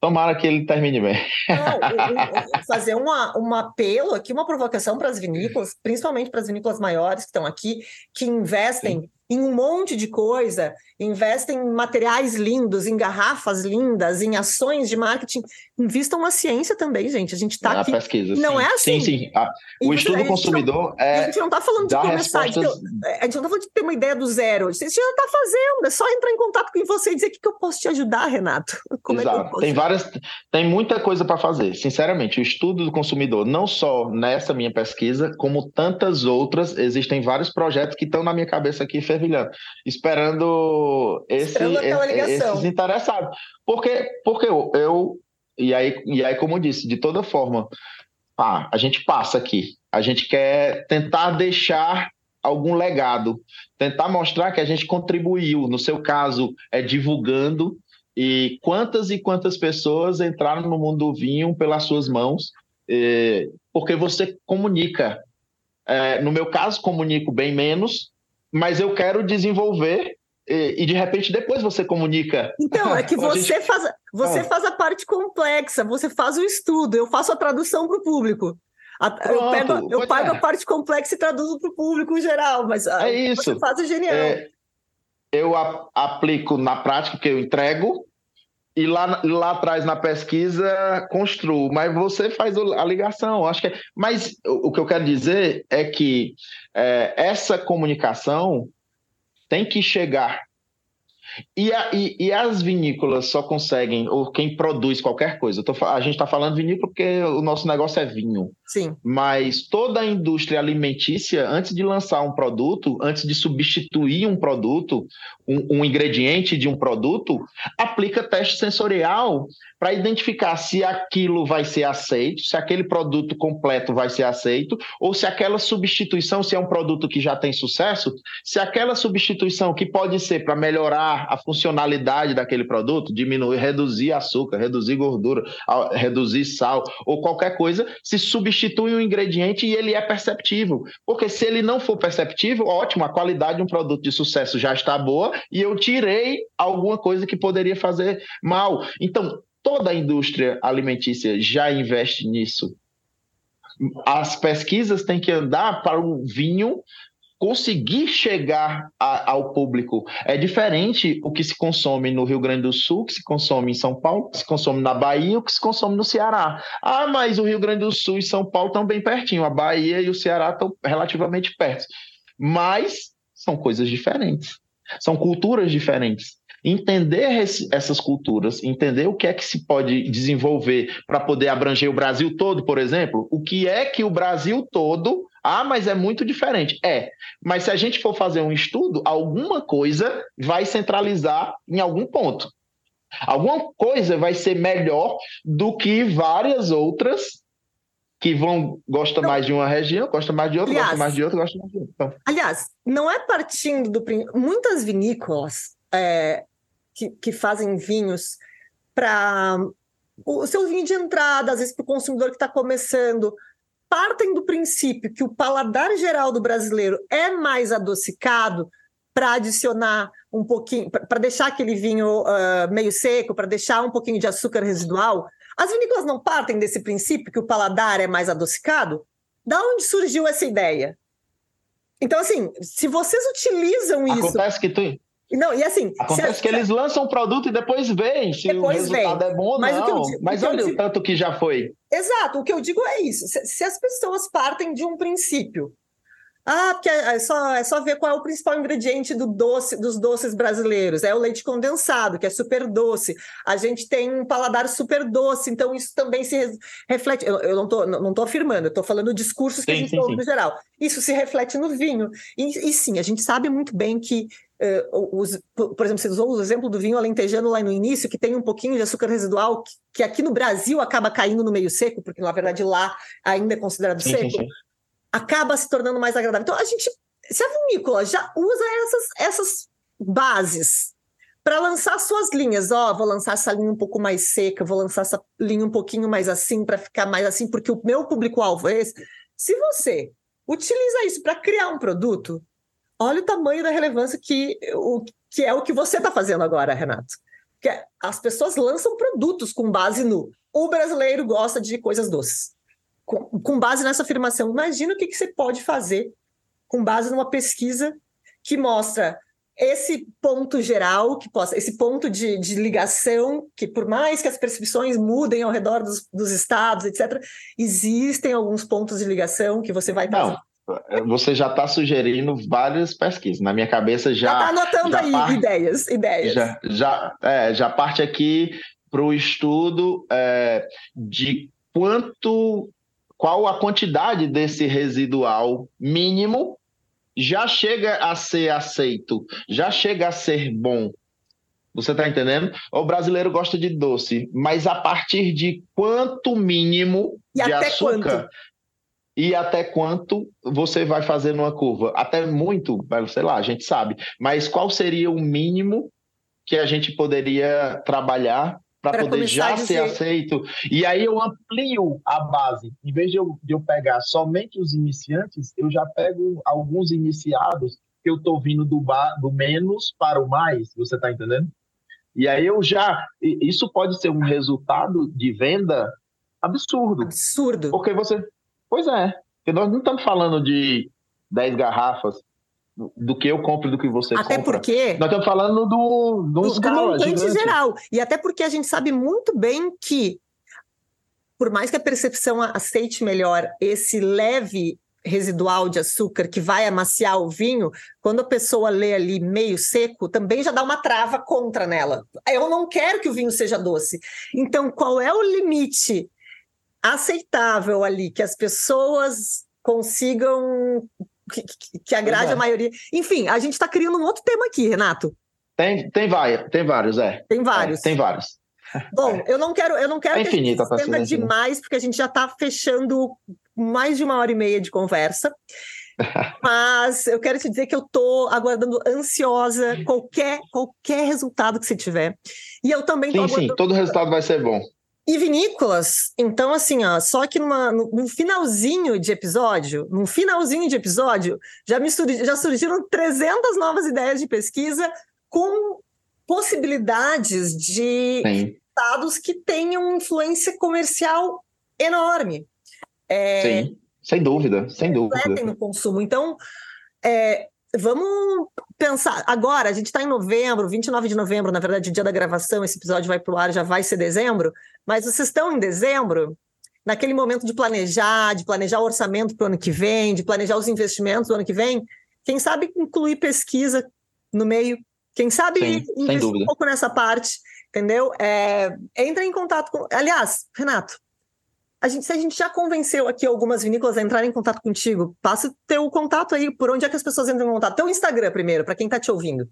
Tomara que ele termine bem. Não, fazer uma, um apelo aqui, uma provocação para as vinícolas, principalmente para as vinícolas maiores que estão aqui, que investem Sim em um monte de coisa, investem em materiais lindos, em garrafas lindas, em ações de marketing. Invistam na ciência também, gente. A gente está aqui. pesquisa. Não sim. é assim. Sim, sim. Ah, o estudo consumidor não, é. A gente não está falando de começar. Respostas... a gente não está falando de ter uma ideia do zero. Você já está fazendo. É só entrar em contato com você e dizer o que, que eu posso te ajudar, Renato. Como Exato. É tem várias. Tem muita coisa para fazer. Sinceramente, o estudo do consumidor, não só nessa minha pesquisa, como tantas outras, existem vários projetos que estão na minha cabeça aqui fervilhando, esperando, esse, esperando esses interessados. Porque, porque eu, eu, e, aí, e aí, como eu disse, de toda forma, ah, a gente passa aqui, a gente quer tentar deixar algum legado, tentar mostrar que a gente contribuiu, no seu caso, é divulgando, e quantas e quantas pessoas entraram no mundo do vinho pelas suas mãos, porque você comunica. É, no meu caso, comunico bem menos, mas eu quero desenvolver e, de repente depois você comunica. Então, é que você, gente... faz, você ah. faz a parte complexa, você faz o estudo, eu faço a tradução para o público. A, Pronto, eu pego, eu pago é. a parte complexa e traduzo para o público geral, mas é isso. você faz o genial. É, eu a, aplico na prática que eu entrego e lá, lá atrás na pesquisa construo, mas você faz a ligação, acho que é, mas o, que eu quero dizer é que é, essa comunicação tem que chegar. E, a, e, e, as vinícolas só conseguem, ou quem produz qualquer coisa, tô, a gente está falando vinícola porque o nosso negócio é vinho. Sim. Mas toda a indústria alimentícia, antes de lançar um produto, antes de substituir um produto, um, um ingrediente de um produto, aplica teste sensorial para identificar se aquilo vai ser aceito, se aquele produto completo vai ser aceito, ou se aquela substituição, se é um produto que já tem sucesso, se aquela substituição que pode ser para melhorar a funcionalidade daquele produto, diminuir, reduzir açúcar, reduzir gordura, reduzir sal, ou qualquer coisa, se substitui um ingrediente e ele é perceptível. Porque se ele não for perceptível, ótimo, a qualidade de um produto de sucesso já está boa e eu tirei alguma coisa que poderia fazer mal. Então, toda a indústria alimentícia já investe nisso. As pesquisas têm que andar para o vinho conseguir chegar a, ao público. É diferente o que se consome no Rio Grande do Sul, que se consome em São Paulo, que se consome na Bahia, o que se consome no Ceará. Ah, mas o Rio Grande do Sul e São Paulo estão bem pertinho, a Bahia e o Ceará estão relativamente perto. Mas são coisas diferentes, são culturas diferentes. Entender esse, essas culturas, entender o que é que se pode desenvolver para poder abranger o Brasil todo, por exemplo, o que é que o Brasil todo ah, mas é muito diferente. É, mas se a gente for fazer um estudo, alguma coisa vai centralizar em algum ponto. Alguma coisa vai ser melhor do que várias outras que vão gosta mais de uma região, gosta mais de outra, aliás, gosta mais de outra, gosta mais de outra. Então. Aliás, não é partindo do muitas vinícolas é, que, que fazem vinhos para o seu vinho de entrada, às vezes para o consumidor que está começando, partem do princípio que o paladar geral do brasileiro é mais adocicado para adicionar um pouquinho, para deixar aquele vinho uh, meio seco, para deixar um pouquinho de açúcar residual. As vinícolas não partem desse princípio que o paladar é mais adocicado? Da onde surgiu essa ideia? Então, assim, se vocês utilizam isso. Acontece que tu, não, e assim. Acontece que eles lançam um produto e depois veem se depois o resultado vem. é bom ou Mas não. Digo, Mas olha o tanto que já foi. Exato, o que eu digo é isso. Se, se as pessoas partem de um princípio ah, porque é, é só, é só ver qual é o principal ingrediente do doce, dos doces brasileiros. É o leite condensado, que é super doce. A gente tem um paladar super doce, então isso também se reflete. Eu, eu não estou não tô afirmando, eu estou falando discursos que sim, a gente ouve no geral. Isso se reflete no vinho. E, e sim, a gente sabe muito bem que por exemplo, você usou o exemplo do vinho alentejano lá no início, que tem um pouquinho de açúcar residual, que, que, aqui no Brasil acaba caindo no meio seco, porque na verdade lá ainda é considerado sim, seco. Sim, sim acaba se tornando mais agradável. Então, a gente, se a vinícola já usa essas, essas bases para lançar suas linhas, ó, oh, vou lançar essa linha um pouco mais seca, vou lançar essa linha um pouquinho mais assim para ficar mais assim, porque o meu público-alvo é esse. Se você utiliza isso para criar um produto, olha o tamanho da relevância que, o, que é o que você está fazendo agora, Renato. Que é, as pessoas lançam produtos com base no o brasileiro gosta de coisas doces com, com base nessa afirmação, imagina o que, que você pode fazer com base numa pesquisa que mostra esse ponto geral, que possa, esse ponto de, de, ligação, que por mais que as percepções mudem ao redor dos, dos estados, etc., existem alguns pontos de ligação que você vai Não, você já está sugerindo várias pesquisas. Na minha cabeça já. Está anotando já aí parte, ideias, ideias. Já, já, é, já parte aqui para o estudo é, de quanto qual a quantidade desse residual mínimo já chega a ser aceito, já chega a ser bom. Você está entendendo? O brasileiro gosta de doce, mas a partir de quanto mínimo e de até açúcar quanto? E até quanto você vai fazer numa curva? Até muito, sei lá, a gente sabe. Mas qual seria o mínimo que a gente poderia trabalhar para poder já ser aceito. E aí eu amplio a base. Em vez de eu, de eu pegar somente os iniciantes, eu já pego alguns iniciados que eu estou vindo do, ba, do menos para o mais, você está entendendo? E aí eu já. Isso pode ser um resultado de venda absurdo. Absurdo. Porque você. Pois é. Porque nós não estamos falando de 10 garrafas, do que eu compro do que você até compra. porque nós estamos falando do do, do, escala, do montante geral e até porque a gente sabe muito bem que por mais que a percepção aceite melhor esse leve residual de açúcar que vai amaciar o vinho, quando a pessoa lê ali meio seco, também já dá uma trava contra nela. Eu não quero que o vinho seja doce. Então, qual é o limite aceitável ali que as pessoas consigam que, que agrade é. a maioria. Enfim, a gente está criando um outro tema aqui, Renato. Tem, tem, vai, tem vários, é. Tem vários. É, tem vários. Bom, eu não quero, eu não quero é que infinita, a gente demais, porque a gente já está fechando mais de uma hora e meia de conversa. Mas eu quero te dizer que eu estou aguardando ansiosa qualquer, qualquer resultado que você tiver. E eu também Sim, aguardando... sim, todo resultado vai ser bom. E vinícolas, então assim, ó, só que numa, finalzinho de episódio, num finalzinho de episódio, já, me já surgiram 300 novas ideias de pesquisa com possibilidades de estados que tenham influência comercial enorme. É, Sim, sem dúvida, sem dúvida. no consumo. Então, é, vamos pensar. Agora, a gente está em novembro, 29 de novembro, na verdade, o dia da gravação, esse episódio vai para o ar, já vai ser dezembro, mas vocês estão em dezembro, naquele momento de planejar, de planejar o orçamento para o ano que vem, de planejar os investimentos do ano que vem, quem sabe incluir pesquisa no meio, quem sabe Sim, investir um pouco nessa parte, entendeu? É, entra em contato com. Aliás, Renato, a gente, se a gente já convenceu aqui algumas vinícolas a entrarem em contato contigo, passa o teu contato aí, por onde é que as pessoas entram em contato? Teu Instagram primeiro, para quem está te ouvindo.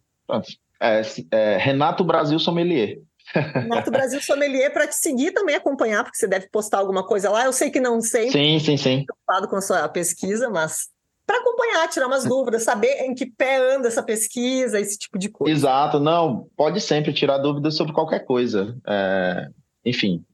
É, é, Renato Brasil Sommelier. Renato Brasil Sommelier para te seguir também acompanhar, porque você deve postar alguma coisa lá. Eu sei que não sei. Sim, sim, sim. Preocupado com a sua pesquisa, mas para acompanhar, tirar umas dúvidas, saber em que pé anda essa pesquisa, esse tipo de coisa. Exato, não, pode sempre tirar dúvidas sobre qualquer coisa. É, enfim,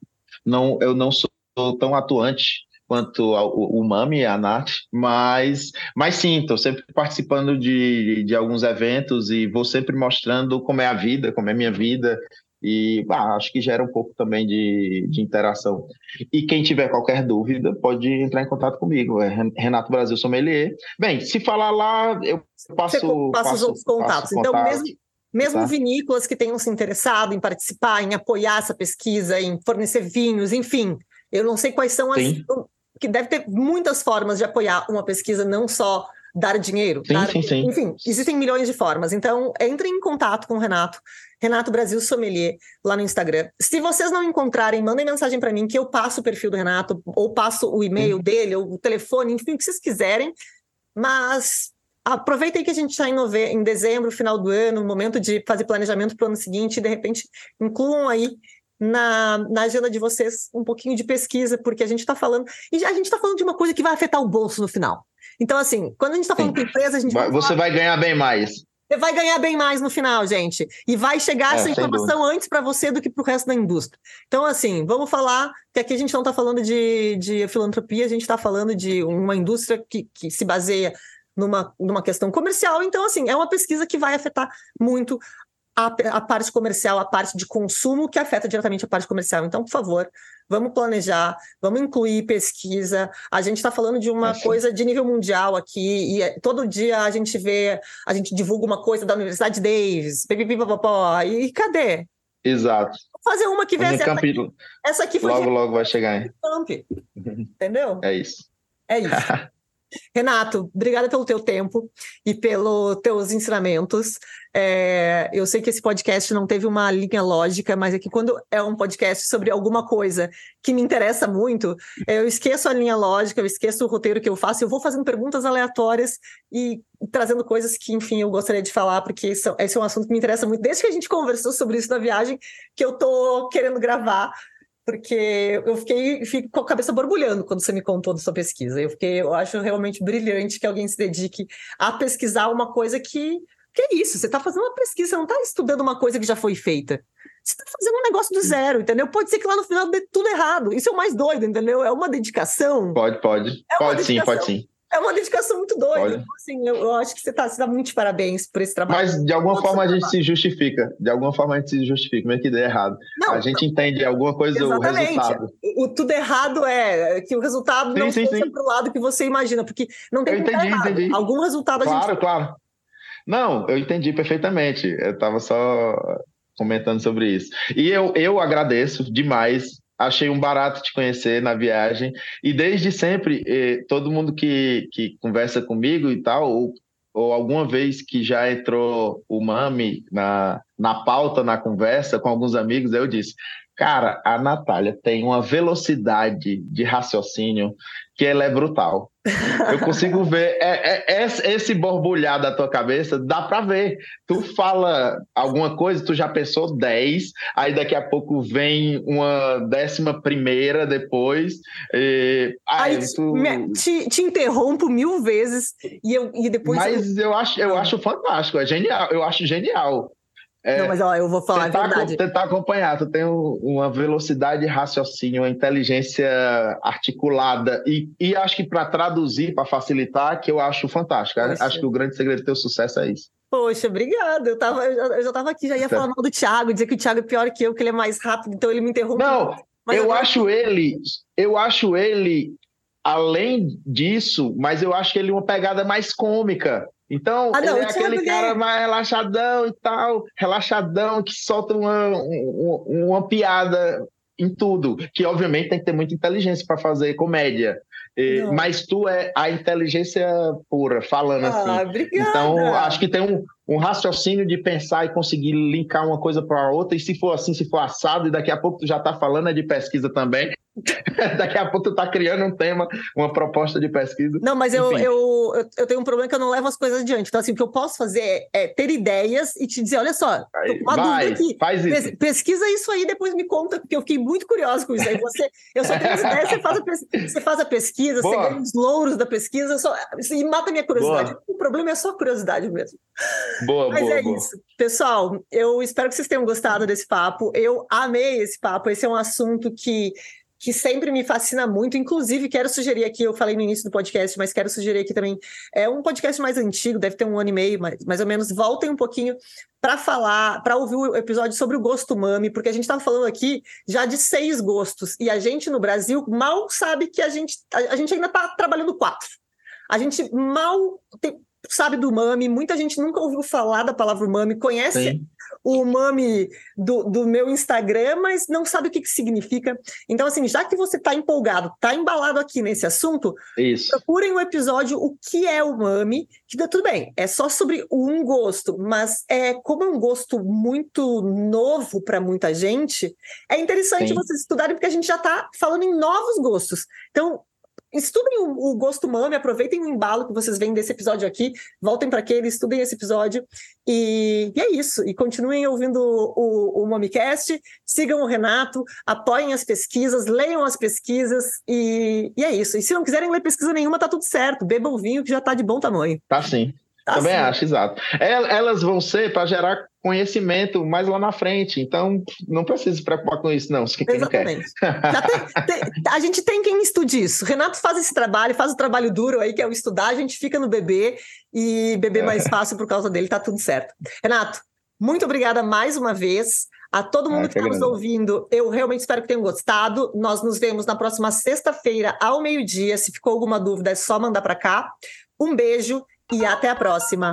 não, eu não sou tão atuante quanto o, o Mami e a Nath, mas, mas sim, estou sempre participando de, de alguns eventos e vou sempre mostrando como é a vida, como é a minha vida, e ah, acho que gera um pouco também de, de interação. E quem tiver qualquer dúvida pode entrar em contato comigo, é Renato Brasil Sommelier. Bem, se falar lá, eu passo, Você passa passo, os outros contatos. Então, mesmo, mesmo tá. vinícolas que tenham se interessado em participar, em apoiar essa pesquisa, em fornecer vinhos, enfim, eu não sei quais são as. Sim. Que deve ter muitas formas de apoiar uma pesquisa, não só dar dinheiro. Sim, dar, sim, sim. Enfim, existem milhões de formas. Então, entre em contato com o Renato, Renato Brasil Sommelier, lá no Instagram. Se vocês não encontrarem, mandem mensagem para mim que eu passo o perfil do Renato, ou passo o e-mail sim. dele, ou o telefone, enfim, o que vocês quiserem. Mas aproveitem que a gente está em, nove... em dezembro, final do ano, momento de fazer planejamento para o ano seguinte, e de repente incluam aí na, na agenda de vocês um pouquinho de pesquisa, porque a gente está falando. E a gente está falando de uma coisa que vai afetar o bolso no final. Então, assim, quando a gente está falando com empresa, a gente vai. Você vai ganhar bem mais. Você vai ganhar bem mais no final, gente. E vai chegar é, essa informação antes para você do que para o resto da indústria. Então, assim, vamos falar que aqui a gente não está falando de, de filantropia, a gente está falando de uma indústria que, que se baseia numa, numa questão comercial. Então, assim, é uma pesquisa que vai afetar muito a, a, parte comercial, a parte de consumo que afeta diretamente a parte comercial. Então, por favor, vamos planejar, vamos incluir pesquisa. A gente está falando de uma é coisa de nível mundial aqui, e é, todo dia a gente vê, a gente divulga uma coisa da Universidade Davis, pipipipopopó, e cadê? Exato. Vou fazer uma que vê essa, aqui, essa aqui foi logo, de... logo vai chegar. Hein? Entendeu? É isso. É isso. Renato, obrigada pelo teu tempo e pelos teus ensinamentos. É, eu sei que esse podcast não teve uma linha lógica, mas é que quando é um podcast sobre alguma coisa que me interessa muito, eu esqueço a linha lógica, eu esqueço o roteiro que eu faço, eu vou fazendo perguntas aleatórias e trazendo coisas que, enfim, eu gostaria de falar, porque esse é um assunto que me interessa muito. Desde que a gente conversou sobre isso na viagem, que eu tô querendo gravar porque eu fiquei fico com a cabeça borbulhando quando você me contou da sua pesquisa. Eu fiquei, eu acho realmente brilhante que alguém se dedique a pesquisar uma coisa que que é isso? Você está fazendo uma pesquisa, você não está estudando uma coisa que já foi feita. Você está fazendo um negócio do zero, entendeu? Pode ser que lá no final dê tudo errado. Isso é o mais doido, entendeu? É uma dedicação. Pode, pode. É pode sim, pode sim. É uma dedicação muito doida. Então, assim, eu, eu, acho que você está tá muito de parabéns por esse trabalho. Mas de alguma forma a gente se justifica. De alguma forma a gente se justifica, mesmo que dê errado. Não, a gente entende alguma coisa exatamente. o resultado. O, tudo errado é que o resultado sim, não sim, seja para o lado que você imagina, porque não tem eu entendi, entendi. Algum resultado claro, a gente. Claro, claro. Não, eu entendi perfeitamente. Eu estava só comentando sobre isso. E eu, eu agradeço demais achei um barato te conhecer na viagem. E desde sempre, eh, todo mundo que, que conversa comigo e tal, ou, ou alguma vez que já entrou o Mami na, na pauta, na conversa com alguns amigos, eu disse: Cara, a Natália tem uma velocidade de raciocínio que ela é brutal. Eu consigo ver é, é, é, esse borbulhar da tua cabeça, dá para ver. Tu fala alguma coisa, tu já pensou 10, aí daqui a pouco vem uma décima primeira depois. E, aí, aí tu... te, te, interrompo mil vezes e, eu, e depois. Mas eu, eu acho, eu acho fantástico, é genial, eu acho genial. É, não, mas ó, eu vou falar tentar, a verdade. Tentar acompanhar, tu tem uma velocidade de raciocínio, uma inteligência articulada e, e acho que para traduzir, para facilitar, que eu acho fantástico. Poxa. Acho que o grande segredo do teu sucesso é isso. Poxa, obrigada. Eu, tava, eu, já, eu já tava aqui, já ia falar mal do Thiago, dizer que o Thiago é pior que eu, que ele é mais rápido, então ele me interrompe. Não, eu, eu acho ele, eu acho ele além disso, mas eu acho que ele é uma pegada mais cômica. Então, ah, não, ele é aquele cara mais relaxadão e tal, relaxadão, que solta uma, uma, uma piada em tudo, que obviamente tem que ter muita inteligência para fazer comédia. Mas tu é a inteligência pura, falando ah, assim. Obrigada. Então, acho que tem um, um raciocínio de pensar e conseguir linkar uma coisa para a outra, e se for assim, se for assado, e daqui a pouco tu já está falando é de pesquisa também. daqui a pouco tu está criando um tema, uma proposta de pesquisa. Não, mas eu, eu, eu, tenho um problema que eu não levo as coisas adiante. Então, assim, o que eu posso fazer é, ter ideias e te dizer: olha só, aí, uma vai, dúvida aqui. Faz isso. pesquisa isso aí, depois me conta, porque eu fiquei muito curioso com isso. Aí você, eu só tenho as ideias, você faz a, você faz a pesquisa, você ganha os louros da pesquisa, só, e mata a minha curiosidade. Boa. O problema é só curiosidade mesmo. Boa, Mas boa, é boa. isso. Pessoal, eu espero que vocês tenham gostado desse papo. Eu amei esse papo. Esse é um assunto que que sempre me fascina muito. Inclusive, quero sugerir aqui, eu falei no início do podcast, mas quero sugerir aqui também. É um podcast mais antigo, deve ter um ano e meio, mais, mais ou menos. Voltem um pouquinho para falar, para ouvir o episódio sobre o gosto mami, porque a gente estava falando aqui já de seis gostos. E a gente no Brasil mal sabe que a gente, a, a gente ainda está trabalhando quatro. A gente mal tem, sabe do umami, muita gente nunca ouviu falar da palavra umami, conhece Sim. o umami do, do meu Instagram, mas não sabe o que, que significa. Então, assim, já que você está empolgado, está embalado aqui nesse assunto, Isso. procurem o um episódio O que é umami, que dá tudo bem, é só sobre um gosto, mas é como é um gosto muito novo para muita gente, é interessante Sim. vocês estudarem, porque a gente já está falando em novos gostos. Então, estudem o, o Gosto Mami, aproveitem o embalo que vocês veem desse episódio aqui, voltem para aquele, estudem esse episódio e, e, é isso. E continuem ouvindo o, o, o MamiCast, sigam o Renato, apoiem as pesquisas, leiam as pesquisas e, e é isso. E se não quiserem ler pesquisa nenhuma, tá tudo certo. Bebam vinho que já tá de bom tamanho. Tá sim. Tá Também sim. acho, exato. Elas vão ser para gerar conhecimento mais lá na frente. Então, não precisa se preocupar com isso, não. Quem Exatamente. Não tem, tem, a gente tem quem estude isso. Renato faz esse trabalho, faz o trabalho duro aí, que é o estudar, a gente fica no bebê e beber mais fácil por causa dele, tá tudo certo. Renato, muito obrigada mais uma vez. A todo mundo ah, que está nos ouvindo, eu realmente espero que tenham gostado. Nós nos vemos na próxima sexta-feira, ao meio-dia. Se ficou alguma dúvida, é só mandar para cá. Um beijo e até a próxima.